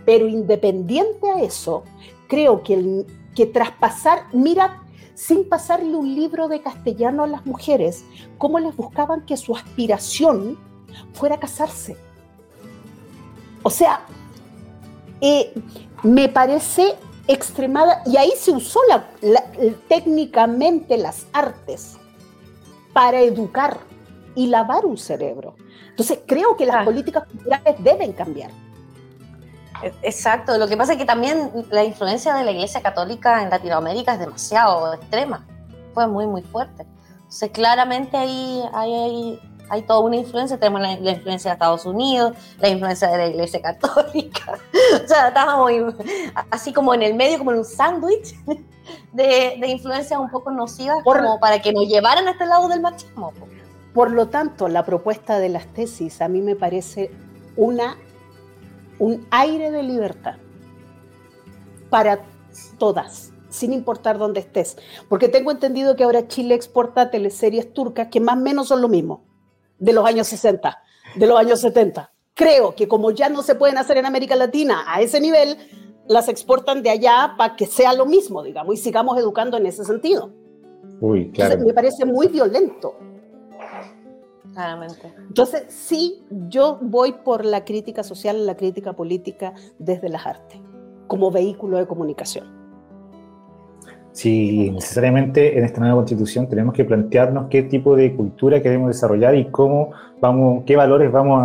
pero independiente a eso, creo que, el, que traspasar, mira, sin pasarle un libro de castellano a las mujeres, cómo les buscaban que su aspiración fuera casarse. O sea, eh, me parece extremada, y ahí se usó técnicamente las artes para educar y lavar un cerebro. Entonces creo que las ah. políticas culturales deben cambiar. Exacto, lo que pasa es que también la influencia de la Iglesia Católica en Latinoamérica es demasiado extrema, fue muy, muy fuerte. Entonces, claramente ahí hay, hay, toda una influencia, tenemos la, influencia de Estados Unidos, la influencia de la Iglesia Católica, o sea, estábamos así como en el medio, como en un sándwich de, de, influencias un poco nocivas, como para que nos llevaran a este lado del machismo. Por lo tanto, la propuesta de las tesis a mí me parece una un aire de libertad para todas, sin importar dónde estés. Porque tengo entendido que ahora Chile exporta teleseries turcas que más o menos son lo mismo, de los años 60, de los años 70. Creo que como ya no se pueden hacer en América Latina a ese nivel, las exportan de allá para que sea lo mismo, digamos, y sigamos educando en ese sentido. Uy, claro. me parece muy violento. Claramente. Entonces, sí, yo voy por la crítica social, la crítica política desde las artes, como vehículo de comunicación. Sí, necesariamente en esta nueva constitución tenemos que plantearnos qué tipo de cultura queremos desarrollar y cómo vamos, qué valores vamos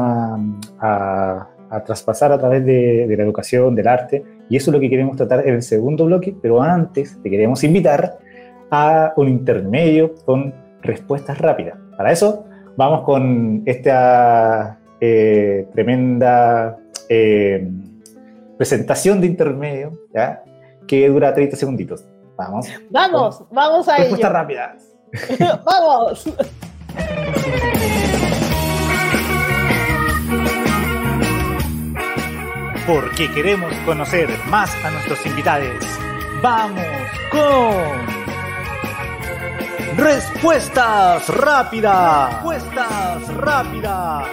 a, traspasar a través de, la educación, del arte. Y eso es lo que queremos tratar en el segundo bloque, pero antes te queremos invitar a un intermedio con respuestas rápidas. Para eso vamos con esta eh, tremenda eh, presentación de intermedio, que dura 30 segunditos. Vamos. Vamos, vamos a ello. Respuestas rápidas. vamos. Porque queremos conocer más a nuestros invitados. Vamos con Respuestas rápidas. Respuestas rápidas.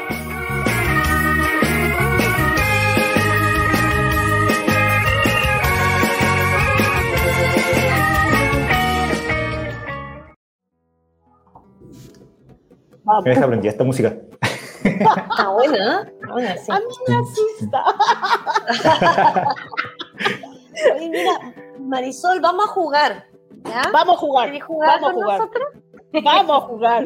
Me deja aprendí esta música. Está buena, ¿eh? A mí me asusta. Oye, mira, Marisol, vamos a jugar. Vamos a jugar. vamos a jugar. Vamos a jugar.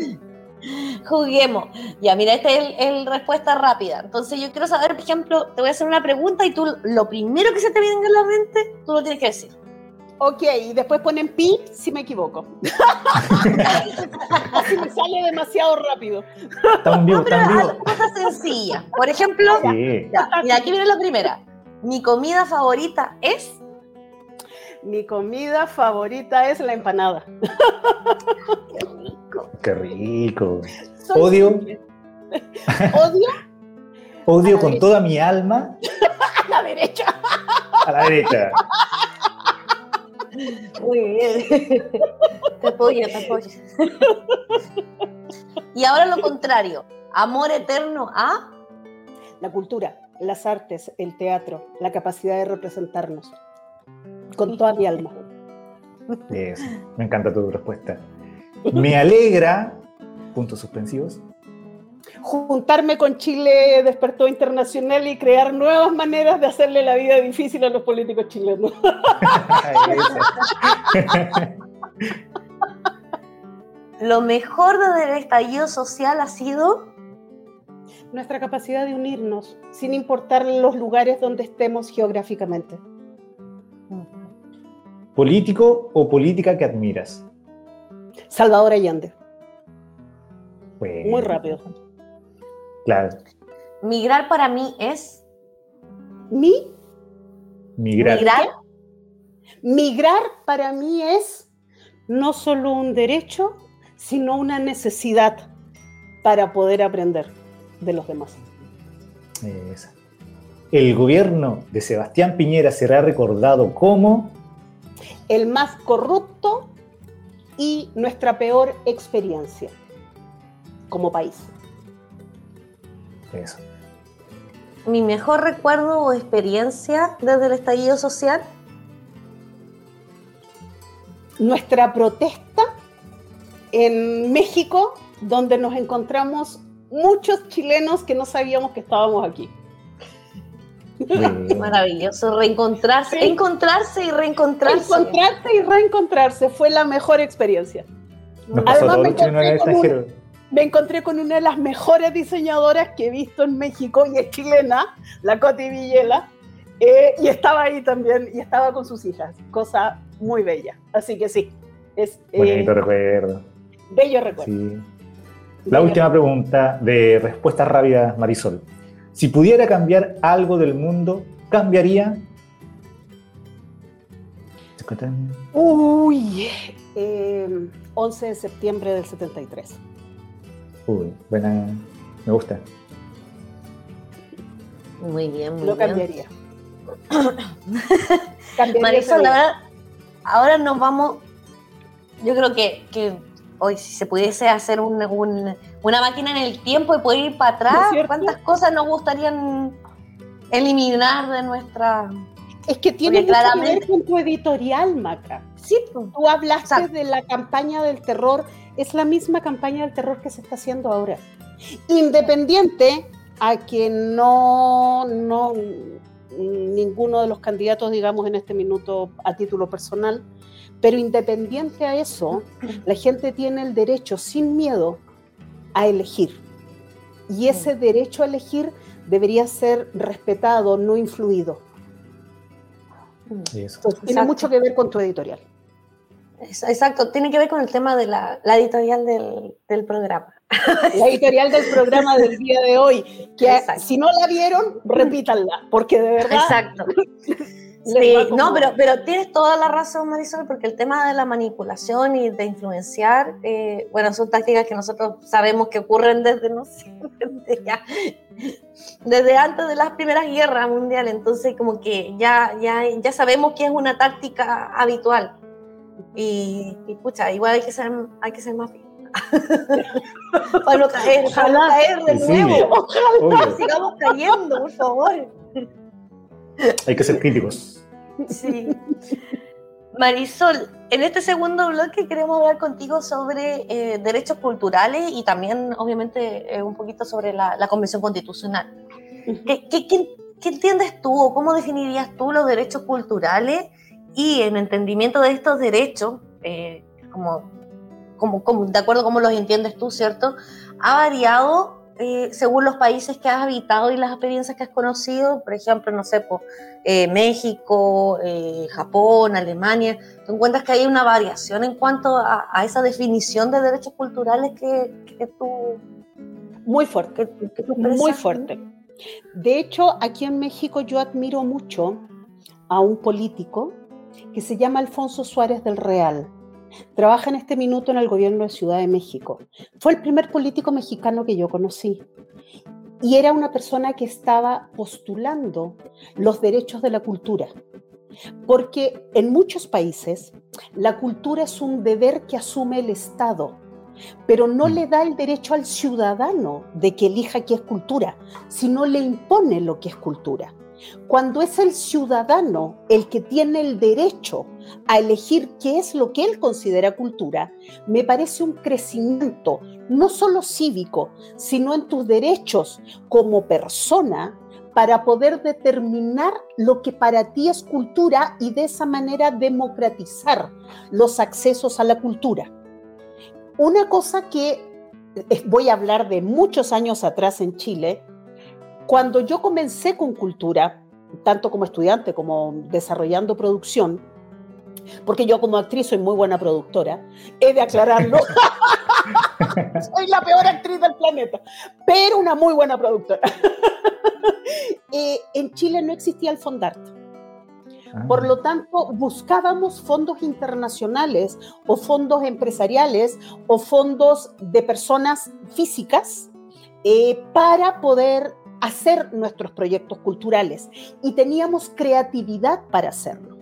Juguemos. Ya, mira, esta es el, respuesta rápida. Entonces, yo quiero saber, por ejemplo, te voy a hacer una pregunta y tú, lo primero que se te venga en la mente, tú lo tienes que decir. Ok, y después ponen pi si me equivoco. Así me sale demasiado rápido. Está vivo, está vivo. Cosa sencilla. Por ejemplo, mira, aquí viene la primera. Mi comida favorita es. Mi comida favorita es la empanada. Qué rico. Qué rico. Odio. ¿Odio? Odio con toda mi alma. A la derecha. A la derecha. Muy bien. Te apoyo, te apoyo. Y ahora lo contrario. Amor eterno a la cultura, las artes, el teatro, la capacidad de representarnos con toda mi alma. me encanta tu respuesta. Me alegra, puntos suspensivos. Juntarme con Chile despertó internacional y crear nuevas maneras de hacerle la vida difícil a los políticos chilenos. Lo mejor del estallido social ha sido nuestra capacidad de unirnos, sin importar los lugares donde estemos geográficamente. ¿Político o política que admiras? Salvador Allende. Muy rápido. Claro. Migrar para mí es. ¿Mi? Migrar. Migrar. Migrar para mí es no solo un derecho, sino una necesidad para poder aprender de los demás. El gobierno de Sebastián Piñera será recordado como el más corrupto y nuestra peor experiencia como país. Eso. Mi mejor recuerdo o experiencia desde el estallido social. Nuestra protesta en México, donde nos encontramos muchos chilenos que no sabíamos que estábamos aquí. Maravilloso, reencontrarse, encontrarse y reencontrarse. Encontrarse y reencontrarse fue la mejor experiencia. Además, me encontré, me encontré, con una de las mejores diseñadoras que he visto en México y es chilena, la Coti Villela, eh, y estaba ahí también y estaba con sus hijas, cosa muy bella. Así que sí, es. Bonito eh, recuerdo. Bello recuerdo. La última pregunta de respuesta rápida, Marisol. Si pudiera cambiar algo del mundo, ¿cambiaría? Uy, 11 de septiembre del 73. Uy, buena, me gusta. Muy bien, muy Lo cambiaría. Marisol, la verdad, ahora nos vamos, yo creo que, que hoy si se pudiese hacer un, una máquina en el tiempo y poder ir para atrás, ¿cuántas cosas nos gustarían eliminar de nuestra... Es que tiene mucho que ver con tu editorial, Maca. Sí, tú hablaste de la campaña del terror, es la misma campaña del terror que se está haciendo ahora. Independiente a que no, no ninguno de los candidatos, digamos, en este minuto a título personal, pero independiente a eso, la gente tiene el derecho sin miedo a elegir. Y ese derecho a elegir debería ser respetado, no influido. Tiene mucho que ver con tu editorial. Exacto, tiene que ver con el tema de la, editorial del, programa. La editorial del programa del día de hoy, que si no la vieron, repítanla, porque de verdad... Exacto. Sí, no, pero, pero tienes toda la razón, Marisol, porque el tema de la manipulación y de influenciar, eh, bueno, son tácticas que nosotros sabemos que ocurren desde, no sé, desde, antes de las primeras guerras mundiales, entonces como que ya, ya, ya sabemos que es una táctica habitual. Y, y pucha, igual hay que ser, hay que ser más para no caer, para no caer de nuevo. Ojalá sigamos cayendo, por favor. Hay que ser críticos. Sí. Marisol, en este segundo bloque queremos hablar contigo sobre eh, derechos culturales y también, obviamente, eh, un poquito sobre la, Convención Constitucional. ¿Qué, qué, entiendes tú o cómo definirías tú los derechos culturales y en entendimiento de estos derechos, eh, como, como, como, de acuerdo a cómo los entiendes tú, ¿cierto? ¿Ha variado eh, según los países que has habitado y las experiencias que has conocido, por ejemplo, no sé, eh, México, eh, Japón, Alemania, ¿tú encuentras que hay una variación en cuanto a, esa definición de derechos culturales que, tú... Muy fuerte, muy fuerte. De hecho, aquí en México yo admiro mucho a un político que se llama Alfonso Suárez del Real Trabaja en este minuto en el gobierno de Ciudad de México. Fue el primer político mexicano que yo conocí. Y era una persona que estaba postulando los derechos de la cultura. Porque en muchos países la cultura es un deber que asume el Estado, pero no le da el derecho al ciudadano de que elija qué es cultura, sino le impone lo que es cultura. Cuando es el ciudadano el que tiene el derecho a elegir qué es lo que él considera cultura, me parece un crecimiento no solo cívico, sino en tus derechos como persona para poder determinar lo que para ti es cultura y de esa manera democratizar los accesos a la cultura. Una cosa que eh, voy a hablar de muchos años atrás en Chile, cuando yo comencé con cultura, tanto como estudiante como desarrollando producción, porque yo como actriz soy muy buena productora, he de aclararlo. soy la peor actriz del planeta, pero una muy buena productora. Eh, en Chile no existía el Fondart. Ah. Por lo tanto, buscábamos fondos internacionales o fondos empresariales o fondos de personas físicas eh, para poder hacer nuestros proyectos culturales y teníamos creatividad para hacerlo.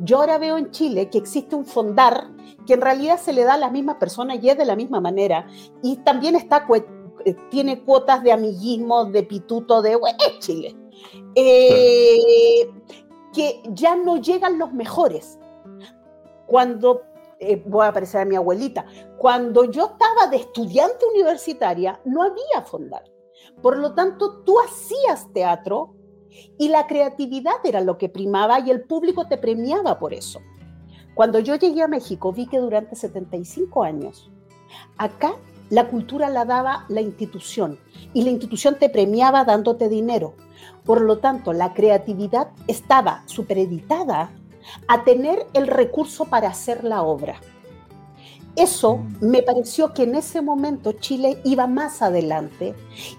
Yo ahora veo en Chile que existe un fondar que en realidad se le da a la misma persona y es de la misma manera y también está eh, tiene cuotas de amiguismo, de pituto, de es Chile. Eh, que ya no llegan los mejores. Cuando, eh, voy a aparecer a mi abuelita, cuando yo estaba de estudiante universitaria, no había fondar. Por lo tanto, tú hacías teatro y la creatividad era lo que primaba y el público te premiaba por eso. Cuando yo llegué a México, vi que durante 75 años, acá la cultura la daba la institución y la institución te premiaba dándote dinero. Por lo tanto, la creatividad estaba supereditada a tener el recurso para hacer la obra. Eso mm. me pareció que en ese momento Chile iba más adelante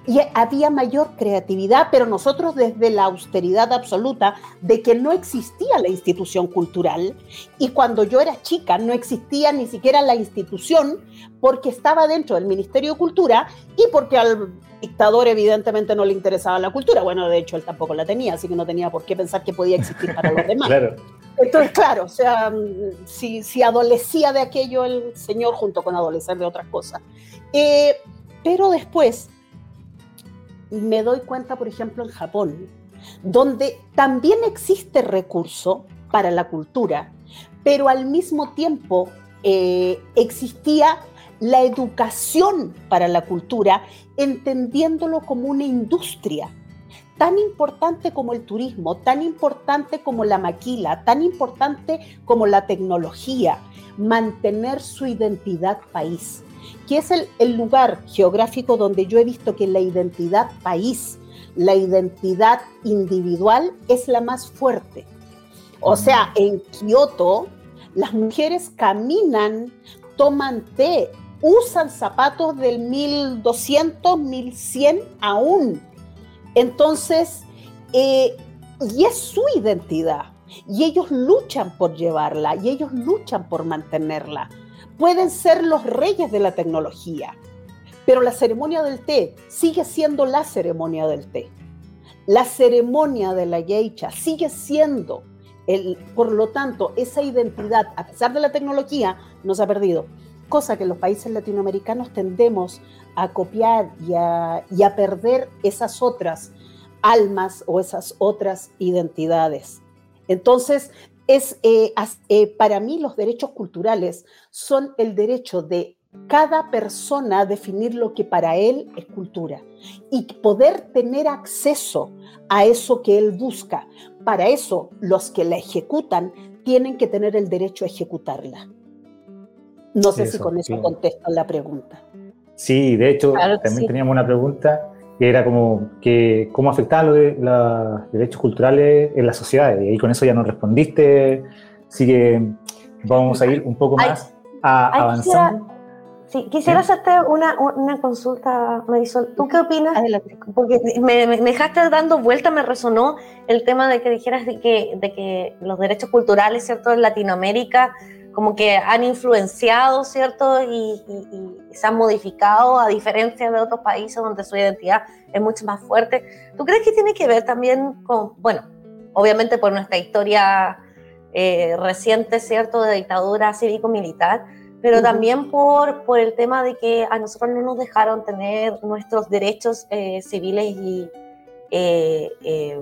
y había mayor creatividad, pero nosotros desde la austeridad absoluta de que no existía la institución cultural y cuando yo era chica no existía ni siquiera la institución porque estaba dentro del Ministerio de Cultura y porque al dictador evidentemente no le interesaba la cultura. Bueno, de hecho él tampoco la tenía, así que no tenía por qué pensar que podía existir para los demás. claro. Entonces, claro, o sea, si, si, adolecía de aquello el señor junto con adolecer de otras cosas. Eh, pero después me doy cuenta, por ejemplo, en Japón, donde también existe recurso para la cultura, pero al mismo tiempo eh, existía la educación para la cultura, entendiéndolo como una industria tan importante como el turismo, tan importante como la maquila, tan importante como la tecnología, mantener su identidad país, que es el, lugar geográfico donde yo he visto que la identidad país, la identidad individual es la más fuerte. O sea, en Kioto, las mujeres caminan, toman té, usan zapatos del 1200, 1100 aún entonces, eh, y es su identidad, y ellos luchan por llevarla, y ellos luchan por mantenerla. Pueden ser los reyes de la tecnología, pero la ceremonia del té sigue siendo la ceremonia del té. La ceremonia de la geisha sigue siendo, el, por lo tanto, esa identidad, a pesar de la tecnología, no se ha perdido cosa que los países latinoamericanos tendemos a copiar y a, perder esas otras almas o esas otras identidades. Entonces, es, eh, eh, para mí los derechos culturales son el derecho de cada persona a definir lo que para él es cultura y poder tener acceso a eso que él busca. Para eso, los que la ejecutan tienen que tener el derecho a ejecutarla. No sé si con eso contesto la pregunta. Sí, de hecho, también teníamos una pregunta que era como que cómo afectaban los, derechos culturales en la sociedad, y ahí con eso ya nos respondiste, así que vamos a ir un poco más avanzando. sí, quisiera hacerte una, una, consulta, Marisol. ¿Tú qué opinas? Porque me, me, dejaste dando vuelta, me resonó el tema de que dijeras de que, de que los derechos culturales, ¿cierto?, en Latinoamérica como que han influenciado, ¿cierto? Y, se han modificado a diferencia de otros países donde su identidad es mucho más fuerte. ¿Tú crees que tiene que ver también con, bueno, obviamente por nuestra historia eh, reciente, ¿cierto?, de dictadura cívico-militar, pero también por, por el tema de que a nosotros no nos dejaron tener nuestros derechos eh, civiles y, eh,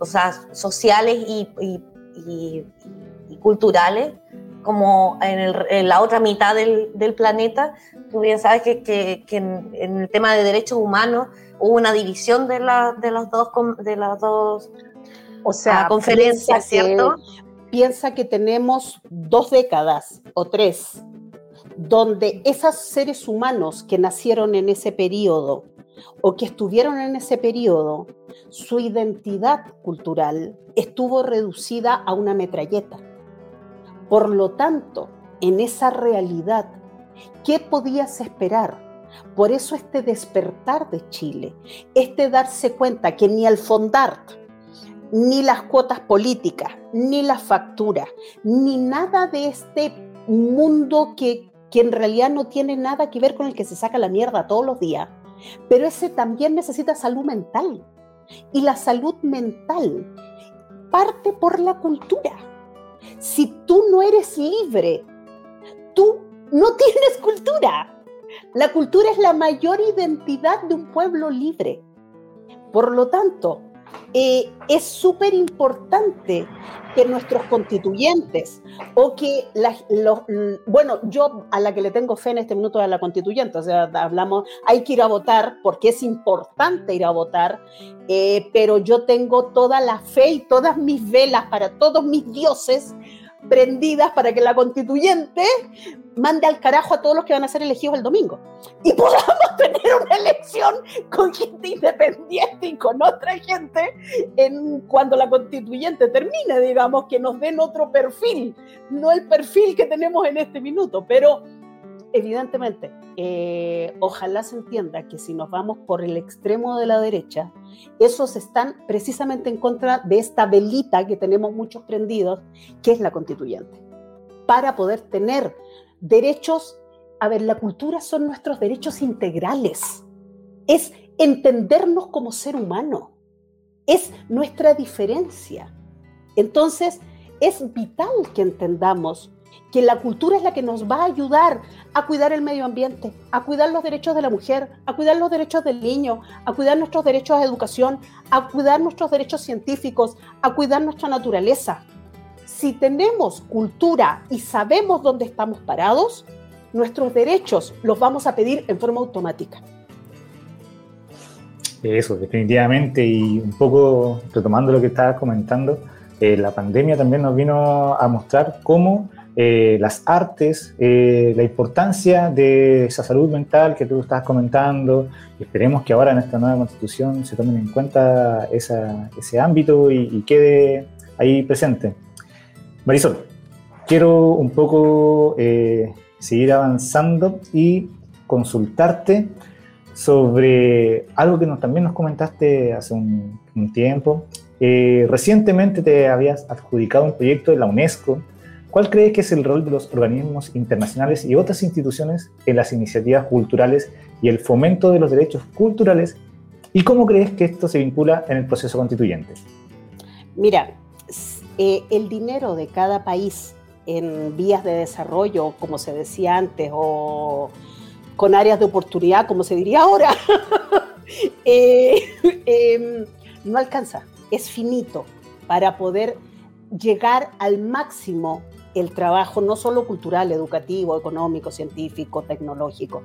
o sea, sociales y, y culturales como en, la otra mitad del, planeta. Tú bien sabes que, en, el tema de derechos humanos hubo una división de, de, los dos, de las dos o sea, ah, conferencias, ¿cierto? piensa que tenemos dos décadas o tres donde esos seres humanos que nacieron en ese periodo o que estuvieron en ese periodo, su identidad cultural estuvo reducida a una metralleta. Por lo tanto, en esa realidad, ¿qué podías esperar? Por eso este despertar de Chile, este darse cuenta que ni el Fondart, ni las cuotas políticas, ni las facturas, ni nada de este mundo que, que en realidad no tiene nada que ver con el que se saca la mierda todos los días, pero ese también necesita salud mental. Y la salud mental parte por la cultura. Si tú no eres libre, tú no tienes cultura. La cultura es la mayor identidad de un pueblo libre. Por lo tanto, eh, es súper importante que nuestros constituyentes o que los, bueno, yo a la que le tengo fe en este minuto a la constituyente, o sea, hablamos, hay que ir a votar porque es importante ir a votar, eh, pero yo tengo toda la fe y todas mis velas para todos mis dioses prendidas para que la constituyente mande al carajo a todos los que van a ser elegidos el domingo. Y podamos tener una elección con gente independiente y con otra gente en, cuando la constituyente termine, digamos, que nos den otro perfil, no el perfil que tenemos en este minuto, pero evidentemente, eh, ojalá se entienda que si nos vamos por el extremo de la derecha, esos están precisamente en contra de esta velita que tenemos muchos prendidos, que es la constituyente, para poder tener derechos, a ver, la cultura son nuestros derechos integrales, es entendernos como ser humano, es nuestra diferencia. Entonces, es vital que entendamos que la cultura es la que nos va a ayudar a cuidar el medio ambiente, a cuidar los derechos de la mujer, a cuidar los derechos del niño, a cuidar nuestros derechos de educación, a cuidar nuestros derechos científicos, a cuidar nuestra naturaleza. Si tenemos cultura y sabemos dónde estamos parados, nuestros derechos los vamos a pedir en forma automática. Eso, definitivamente, y un poco retomando lo que estabas comentando, eh, la pandemia también nos vino a mostrar cómo eh, las artes, eh, la importancia de esa salud mental que tú estás comentando. Y esperemos que ahora en esta nueva constitución se tomen en cuenta ese ámbito y, quede ahí presente. Marisol, quiero un poco eh, seguir avanzando y consultarte sobre algo que también nos comentaste hace un, un tiempo. recientemente te habías adjudicado un proyecto de la UNESCO ¿Cuál crees que es el rol de los organismos internacionales y otras instituciones en las iniciativas culturales y el fomento de los derechos culturales? ¿Y cómo crees que esto se vincula en el proceso constituyente? Mira, eh, el dinero de cada país en vías de desarrollo, como se decía antes, o con áreas de oportunidad, como se diría ahora, eh, em, no alcanza, es finito para poder llegar al máximo el trabajo no solo cultural, educativo, económico, científico, tecnológico,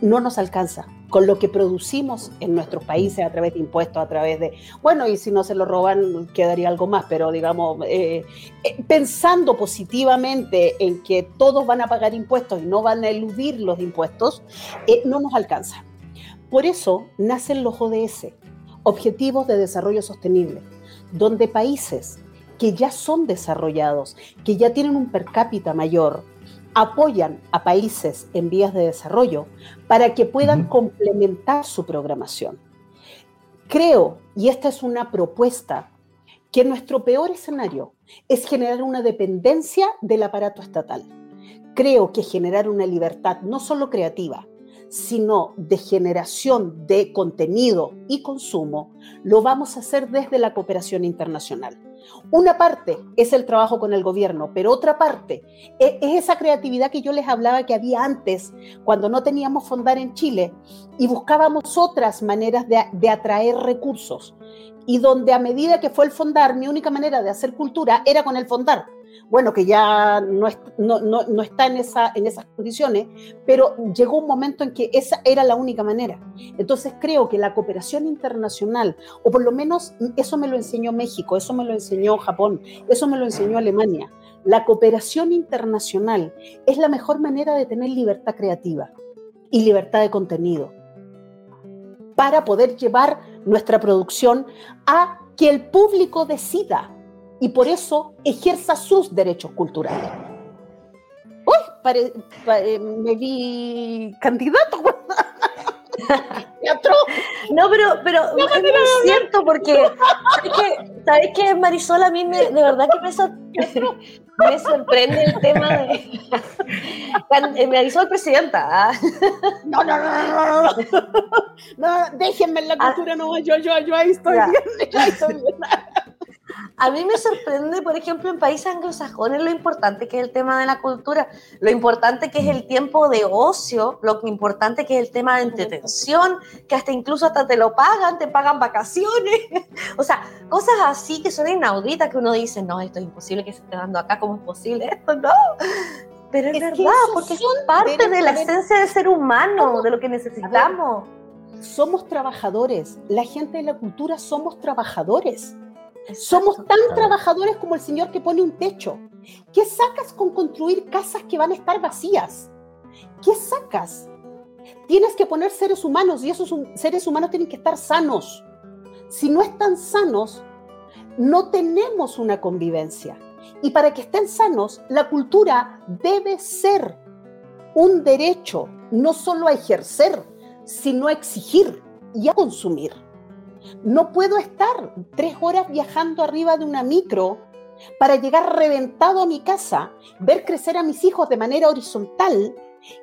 no nos alcanza con lo que producimos en nuestros países a través de impuestos, a través de, bueno, y si no se lo roban quedaría algo más, pero digamos, eh, eh, pensando positivamente en que todos van a pagar impuestos y no van a eludir los impuestos, eh, no nos alcanza. Por eso nacen los ODS, Objetivos de Desarrollo Sostenible, donde países que ya son desarrollados, que ya tienen un per cápita mayor, apoyan a países en vías de desarrollo para que puedan complementar su programación. Creo, y esta es una propuesta, que nuestro peor escenario es generar una dependencia del aparato estatal. Creo que generar una libertad no solo creativa, sino de generación de contenido y consumo, lo vamos a hacer desde la cooperación internacional. Una parte es el trabajo con el gobierno, pero otra parte e-, es esa creatividad que yo les hablaba que había antes, cuando no teníamos fondar en Chile y buscábamos otras maneras de, atraer recursos. Y donde a medida que fue el fondar, mi única manera de hacer cultura era con el fondar bueno, que ya no, está en, esa, en esas condiciones, pero llegó un momento en que esa era la única manera. Entonces creo que la cooperación internacional, o por lo menos eso me lo enseñó México, eso me lo enseñó Japón, eso me lo enseñó Alemania, la cooperación internacional es la mejor manera de tener libertad creativa y libertad de contenido para poder llevar nuestra producción a que el público decida y por eso ejerza sus derechos culturales. ¡Uy! Eh, me vi candidato. teatro. No, pero, pero es muy cierto porque, ¿sabes qué, Marisol? A mí me, de verdad que me, me sorprende el tema de... Marisol presidenta. ¿ah? No, no, no, no, no, no. déjenme en la ah. cultura, no, yo, yo, yo ahí estoy bien, yo ahí estoy bien. A mí me sorprende, por ejemplo, en países anglosajones lo importante que es el tema de la cultura, lo importante que es el tiempo de ocio, lo importante que es el tema de entretención, que hasta incluso hasta te lo pagan, te pagan vacaciones. O sea, cosas así que son inauditas que uno dice, no, esto es imposible que se esté dando acá, ¿cómo es posible esto? No. Pero es, verdad, porque es parte de la esencia del ser humano, de lo que necesitamos. somos trabajadores, la gente de la cultura somos trabajadores somos tan trabajadores como el señor que pone un techo. ¿Qué sacas con construir casas que van a estar vacías? ¿Qué sacas? Tienes que poner seres humanos y esos seres humanos tienen que estar sanos. Si no están sanos, no tenemos una convivencia. Y para que estén sanos, la cultura debe ser un derecho, no solo a ejercer, sino a exigir y a consumir. No puedo estar tres horas viajando arriba de una micro para llegar reventado a mi casa, ver crecer a mis hijos de manera horizontal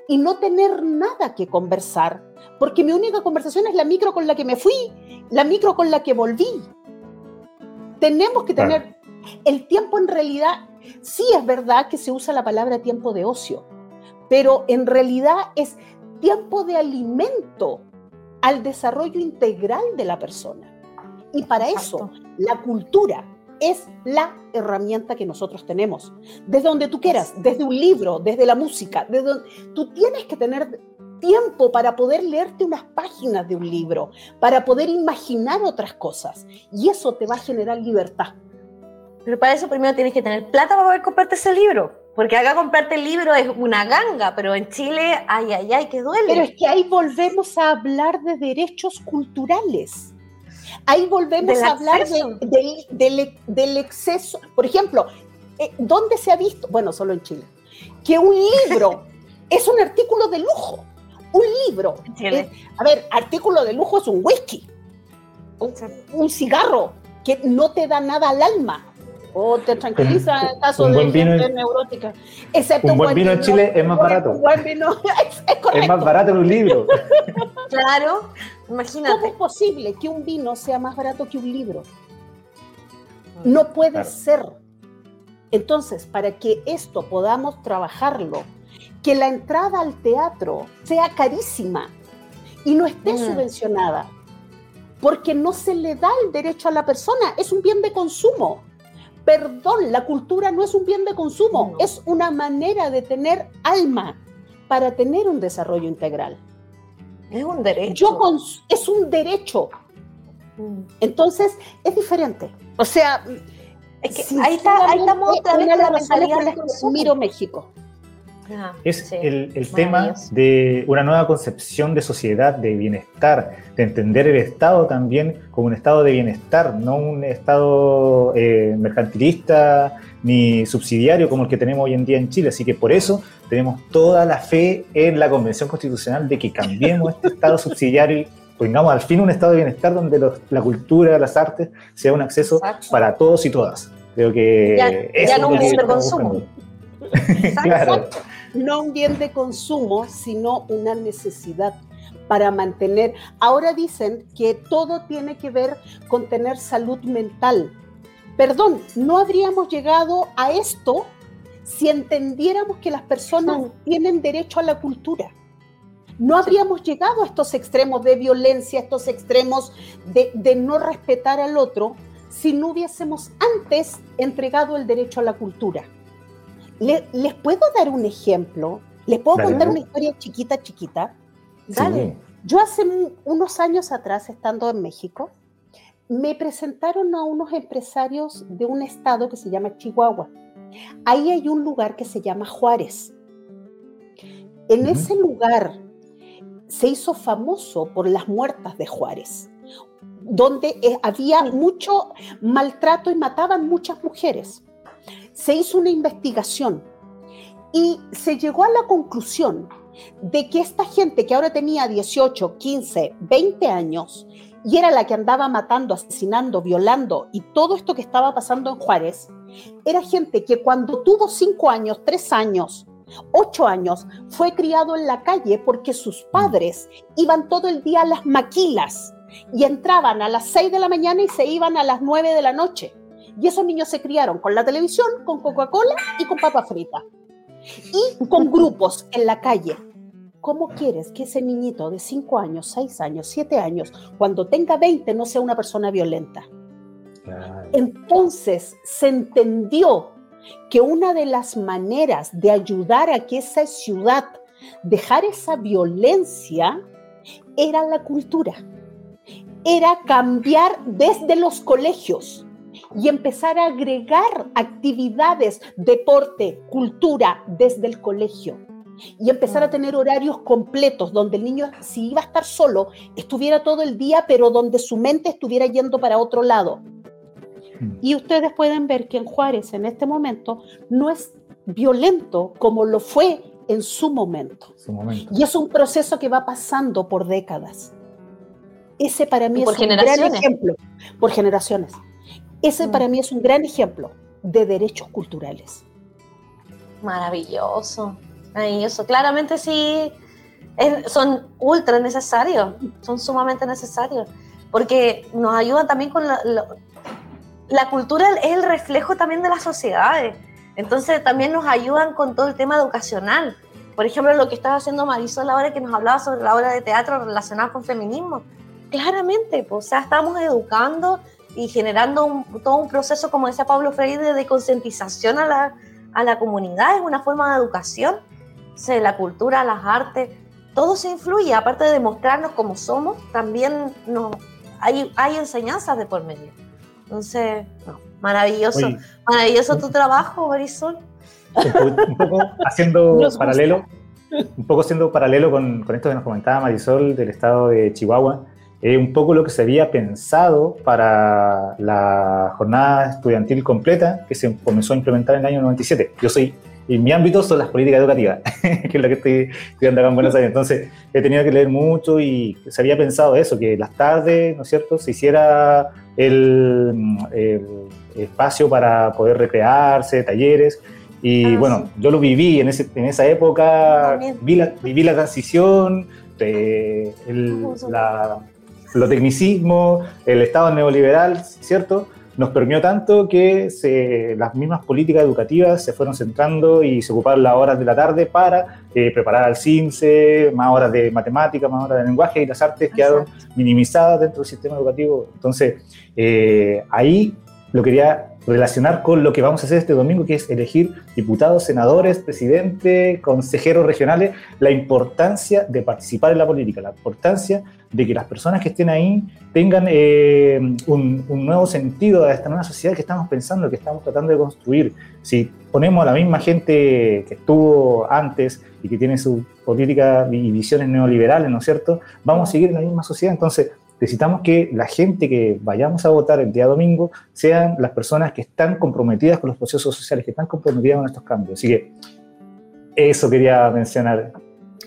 y no tener nada que conversar, porque mi única conversación es la micro con la que me fui, la micro con la que volví. Tenemos que tener el tiempo en realidad, sí es verdad que se usa la palabra tiempo de ocio, pero en realidad es tiempo de alimento al desarrollo integral de la persona. Y para eso, la cultura es la herramienta que nosotros tenemos. Desde donde tú quieras, desde un libro, desde la música, desde donde, tú tienes que tener tiempo para poder leerte unas páginas de un libro, para poder imaginar otras cosas. Y eso te va a generar libertad. Pero para eso primero tienes que tener plata para poder comprarte ese libro. Porque acá comprarte el libro es una ganga, pero en Chile, ay, ay, ay, que duele. Pero es que ahí volvemos a hablar de derechos culturales. Ahí volvemos a hablar del, exceso. Por ejemplo, eh, ¿dónde se ha visto? Bueno, solo en Chile. Que un libro es un artículo de lujo. Un libro. a ver, artículo de lujo es un whisky. un cigarro que no te da nada al alma o te tranquiliza en caso de gente neurótica. Excepto un buen, vino, en Chile es más barato. Un buen vino es, más barato que un libro. claro, imagínate. ¿Cómo es posible que un vino sea más barato que un libro? No puede ser. Entonces, para que esto podamos trabajarlo, que la entrada al teatro sea carísima y no esté mm. subvencionada, porque no se le da el derecho a la persona, es un bien de consumo. Perdón, la cultura no es un bien de consumo, es una manera de tener alma para tener un desarrollo integral. Es un derecho. es un derecho. Mm. Entonces, es diferente. O sea, ahí, está, ahí estamos otra vez la mentalidad de Miro México es el, tema de una nueva concepción de sociedad, de bienestar, de entender el Estado también como un estado de bienestar, no un estado eh, mercantilista ni subsidiario como el que tenemos hoy en día en Chile. Así que por eso tenemos toda la fe en la Convención Constitucional de que cambiemos este estado subsidiario y pongamos al fin un estado de bienestar donde la cultura, las artes sea un acceso para todos y todas. Creo que ya, no un bien de consumo. claro no un bien de consumo, sino una necesidad para mantener. Ahora dicen que todo tiene que ver con tener salud mental. Perdón, no habríamos llegado a esto si entendiéramos que las personas tienen derecho a la cultura. No habríamos llegado a estos extremos de violencia, a estos extremos de, de no respetar al otro, si no hubiésemos antes entregado el derecho a la cultura. ¿Les puedo dar un ejemplo? ¿Les puedo contar una historia chiquita, chiquita? Dale. Yo hace unos años atrás, estando en México, me presentaron a unos empresarios de un estado que se llama Chihuahua. Ahí hay un lugar que se llama Juárez. En ese lugar se hizo famoso por las muertas de Juárez, donde eh, había mucho maltrato y mataban muchas mujeres se hizo una investigación y se llegó a la conclusión de que esta gente que ahora tenía 18, 15, 20 años y era la que andaba matando, asesinando, violando y todo esto que estaba pasando en Juárez, era gente que cuando tuvo 5 años, 3 años, 8 años, fue criado en la calle porque sus padres iban todo el día a las maquilas y entraban a las 6 de la mañana y se iban a las 9 de la noche. Y esos niños se criaron con la televisión, con Coca-Cola y con papa frita. Y con grupos en la calle. ¿Cómo quieres que ese niñito de 5 años, 6 años, 7 años, cuando tenga 20 no sea una persona violenta? Entonces se entendió que una de las maneras de ayudar a que esa ciudad dejara esa violencia era la cultura, era cambiar desde los colegios y empezar a agregar actividades, deporte, cultura desde el colegio y empezar a tener horarios completos donde el niño, si iba a estar solo, estuviera todo el día, pero donde su mente estuviera yendo para otro lado. Y ustedes pueden ver que en Juárez en este momento no es violento como lo fue en su momento. Y es un proceso que va pasando por décadas. Ese para mí es un gran ejemplo. Por generaciones. Ese para mm. mí es un gran ejemplo de derechos culturales. Maravilloso. Maravilloso. Claramente sí, son ultra necesarios, son sumamente necesarios, porque nos ayudan también con la, la cultura es el reflejo también de las sociedades. Entonces también nos ayudan con todo el tema educacional. Por ejemplo, lo que estaba haciendo Marisol ahora que nos hablaba sobre la obra de teatro relacionada con feminismo. Claramente, pues, o sea, estamos educando y generando todo un proceso, como decía Pablo Freire, de concientización a la, a la comunidad. Es una forma de educación. O la cultura, las artes, todo se influye. Aparte de demostrarnos cómo somos, también no, hay, hay enseñanzas de por medio. Entonces, maravilloso, maravilloso tu trabajo, Marisol. Un, poco haciendo paralelo, un poco haciendo paralelo con, esto que nos comentaba Marisol del estado de Chihuahua, eh, un poco lo que se había pensado para la jornada estudiantil completa que se comenzó a implementar en el año 97. Yo soy y mi ámbito son las políticas educativas, que es lo que estoy estudiando acá en Buenos Aires. Entonces, he tenido que leer mucho y se había pensado eso, que las tardes, ¿no es cierto?, se hiciera el, espacio para poder recrearse, talleres. Y ah, bueno, yo lo viví en, ese, en esa época, vi la, viví la transición, el, la, lo tecnicismo, el Estado neoliberal, ¿cierto? nos permeó tanto que las mismas políticas educativas se fueron centrando y se ocuparon las horas de la tarde para eh, preparar al CINCE, más horas de matemática, más horas de lenguaje y las artes quedaron minimizadas dentro del sistema educativo. Entonces, eh, ahí lo quería relacionar con lo que vamos a hacer este domingo, que es elegir diputados, senadores, presidente, consejeros regionales, la importancia de participar en la política, la importancia de que las personas que estén ahí tengan eh, un, nuevo sentido a esta nueva sociedad que estamos pensando, que estamos tratando de construir. Si ponemos a la misma gente que estuvo antes y que tiene su política y visiones neoliberales, ¿no es cierto? Vamos a seguir en la misma sociedad. Entonces, necesitamos que la gente que vayamos a votar el día domingo sean las personas que están comprometidas con los procesos sociales, que están comprometidas con estos cambios. Así que eso quería mencionar.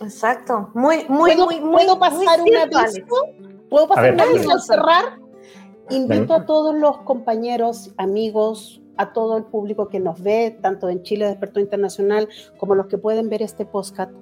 Exacto. Muy, muy, ¿Puedo, muy, ¿puedo pasar un aviso? ¿Puedo pasar un aviso al cerrar? Invito a todos los compañeros, amigos, a todo el público que nos ve, tanto en Chile Despertó Internacional como los que pueden ver este podcast,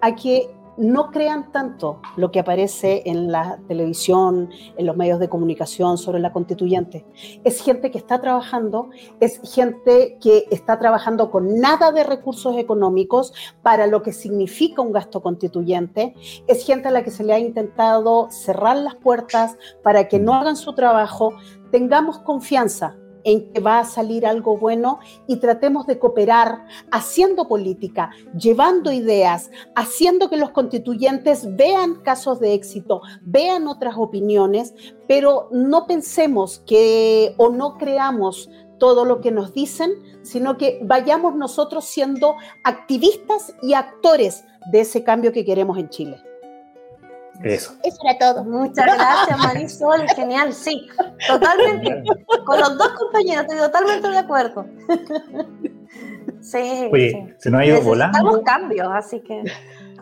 a que no crean tanto lo que aparece en la televisión, en los medios de comunicación sobre la constituyente. Es gente que está trabajando, es gente que está trabajando con nada de recursos económicos para lo que significa un gasto constituyente, es gente a la que se le ha intentado cerrar las puertas para que no hagan su trabajo. Tengamos confianza, en que va a salir algo bueno y tratemos de cooperar haciendo política, llevando ideas, haciendo que los constituyentes vean casos de éxito, vean otras opiniones, pero no pensemos que o no creamos todo lo que nos dicen, sino que vayamos nosotros siendo activistas y actores de ese cambio que queremos en Chile. Eso. Eso era todo. Muchas gracias, Marisol. Genial, sí. Totalmente. Con los dos compañeros, estoy totalmente de acuerdo. Sí. Oye, se nos ha ido volando. cambios, así que.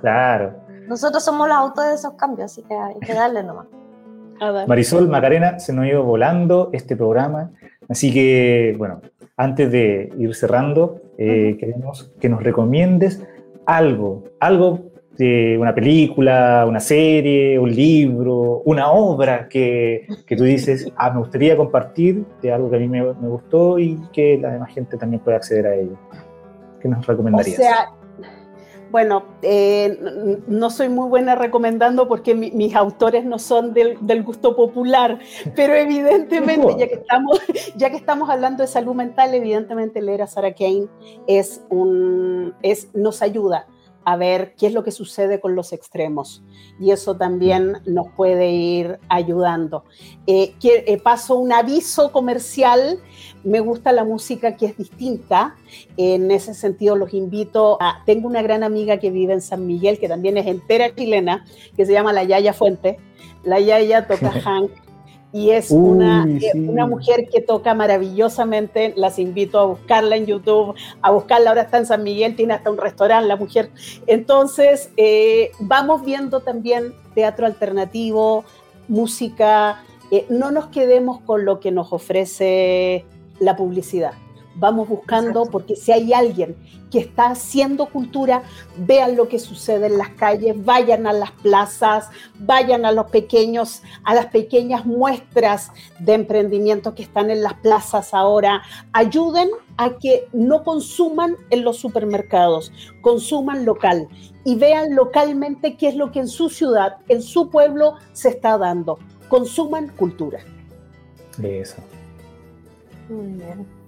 Claro. Nosotros somos los autores de esos cambios, así que hay que darle nomás. Marisol, Macarena, se nos ha ido volando este programa, así que, bueno, antes de ir cerrando, eh, queremos que nos recomiendes algo, algo de una película, una serie, un libro, una obra que, que tú dices, ah, me gustaría compartir de algo que a mí me, me, gustó y que la demás gente también pueda acceder a ello. ¿Qué nos recomendarías? O sea, bueno, eh, no soy muy buena recomendando porque mi, mis autores no son del, del, gusto popular, pero evidentemente, ya que, estamos, ya que estamos hablando de salud mental, evidentemente leer a Sarah Kane es un, es, nos ayuda a ver qué es lo que sucede con los extremos. Y eso también nos puede ir ayudando. Eh, eh, paso un aviso comercial. Me gusta la música que es distinta. En ese sentido, los invito a... Tengo una gran amiga que vive en San Miguel, que también es entera chilena, que se llama La Yaya Fuente. La Yaya toca Hank y es una, eh, sí. una mujer que toca maravillosamente. Las invito a buscarla en YouTube, a buscarla. Ahora está en San Miguel, tiene hasta un restaurante la mujer. Entonces, eh, vamos viendo también teatro alternativo, música. Eh, no nos quedemos con lo que nos ofrece la publicidad. Vamos buscando, porque si hay alguien que está haciendo cultura, vean lo que sucede en las calles, vayan a las plazas, vayan a los pequeños, a las pequeñas muestras de emprendimiento que están en las plazas ahora, ayuden a que no consuman en los supermercados, consuman local y vean localmente qué es lo que en su ciudad, en su pueblo se está dando. Consuman cultura. Eso. Muy bien.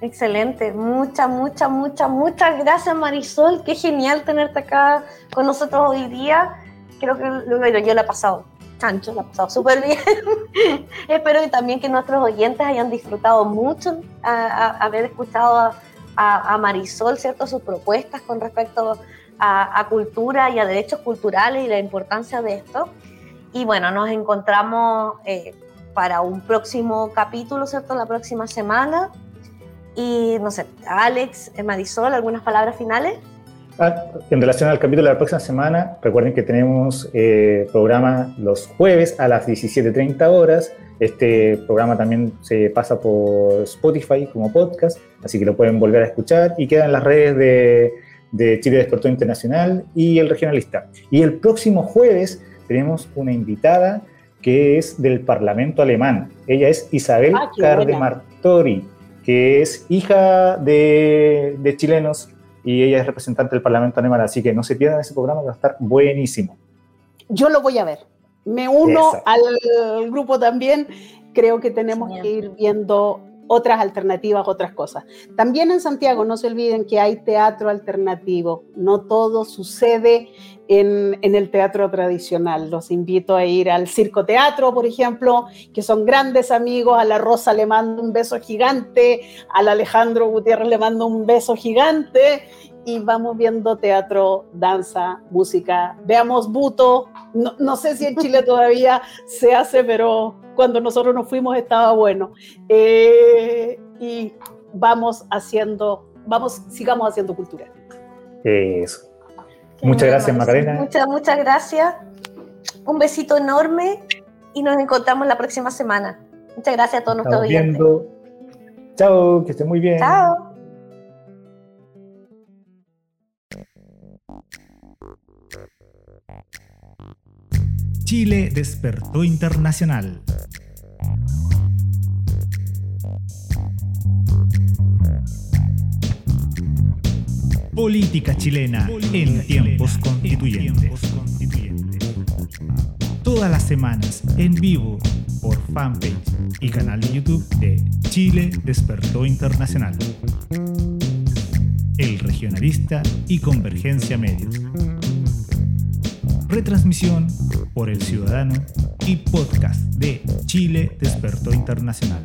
Excelente, muchas, muchas, muchas, muchas gracias Marisol, qué genial tenerte acá con nosotros hoy día. Creo que bueno, yo la he pasado chancho, la he pasado súper bien. Espero también que nuestros oyentes hayan disfrutado mucho haber escuchado a, a, Marisol, ¿cierto? Sus propuestas con respecto a, cultura y a derechos culturales y la importancia de esto. Y bueno, nos encontramos eh, para un próximo capítulo, ¿cierto? La próxima semana. Y no sé, Alex, Marisol, ¿algunas palabras finales? Ah, en relación al capítulo de la próxima semana, recuerden que tenemos eh, programa los jueves a las 17.30 horas. Este programa también se pasa por Spotify como podcast, así que lo pueden volver a escuchar y quedan las redes de, de Chile Despertó Internacional y el regionalista. Y el próximo jueves tenemos una invitada que es del Parlamento Alemán. Ella es Isabel ah, Cardemartori que es hija de, de, chilenos y ella es representante del Parlamento alemán, así que no se pierdan ese programa, va a estar buenísimo. Yo lo voy a ver. Me uno Exacto. al grupo también. Creo que tenemos que ir viendo otras alternativas, otras cosas. También en Santiago, no se olviden que hay teatro alternativo. No todo sucede en, en, el teatro tradicional. Los invito a ir al Circo Teatro, por ejemplo, que son grandes amigos. A la Rosa le mando un beso gigante, al Alejandro Gutiérrez le mando un beso gigante. Y vamos viendo teatro, danza, música. Veamos Buto. No, no sé si en Chile todavía se hace, pero cuando nosotros nos fuimos estaba bueno. Eh, y vamos haciendo, vamos, sigamos haciendo cultura. Eso. Muchas gracias, Macarena. Muchas, muchas gracias. Un besito enorme y nos encontramos la próxima semana. Muchas gracias a todos nuestros oyentes. Chao, que estén muy bien. Chao. Chile despertó internacional. Política chilena en tiempos constituyentes. Todas las semanas en vivo por fanpage y canal de YouTube de Chile Despertó Internacional. El Regionalista y Convergencia Medios. Retransmisión por El Ciudadano y podcast de Chile Despertó Internacional.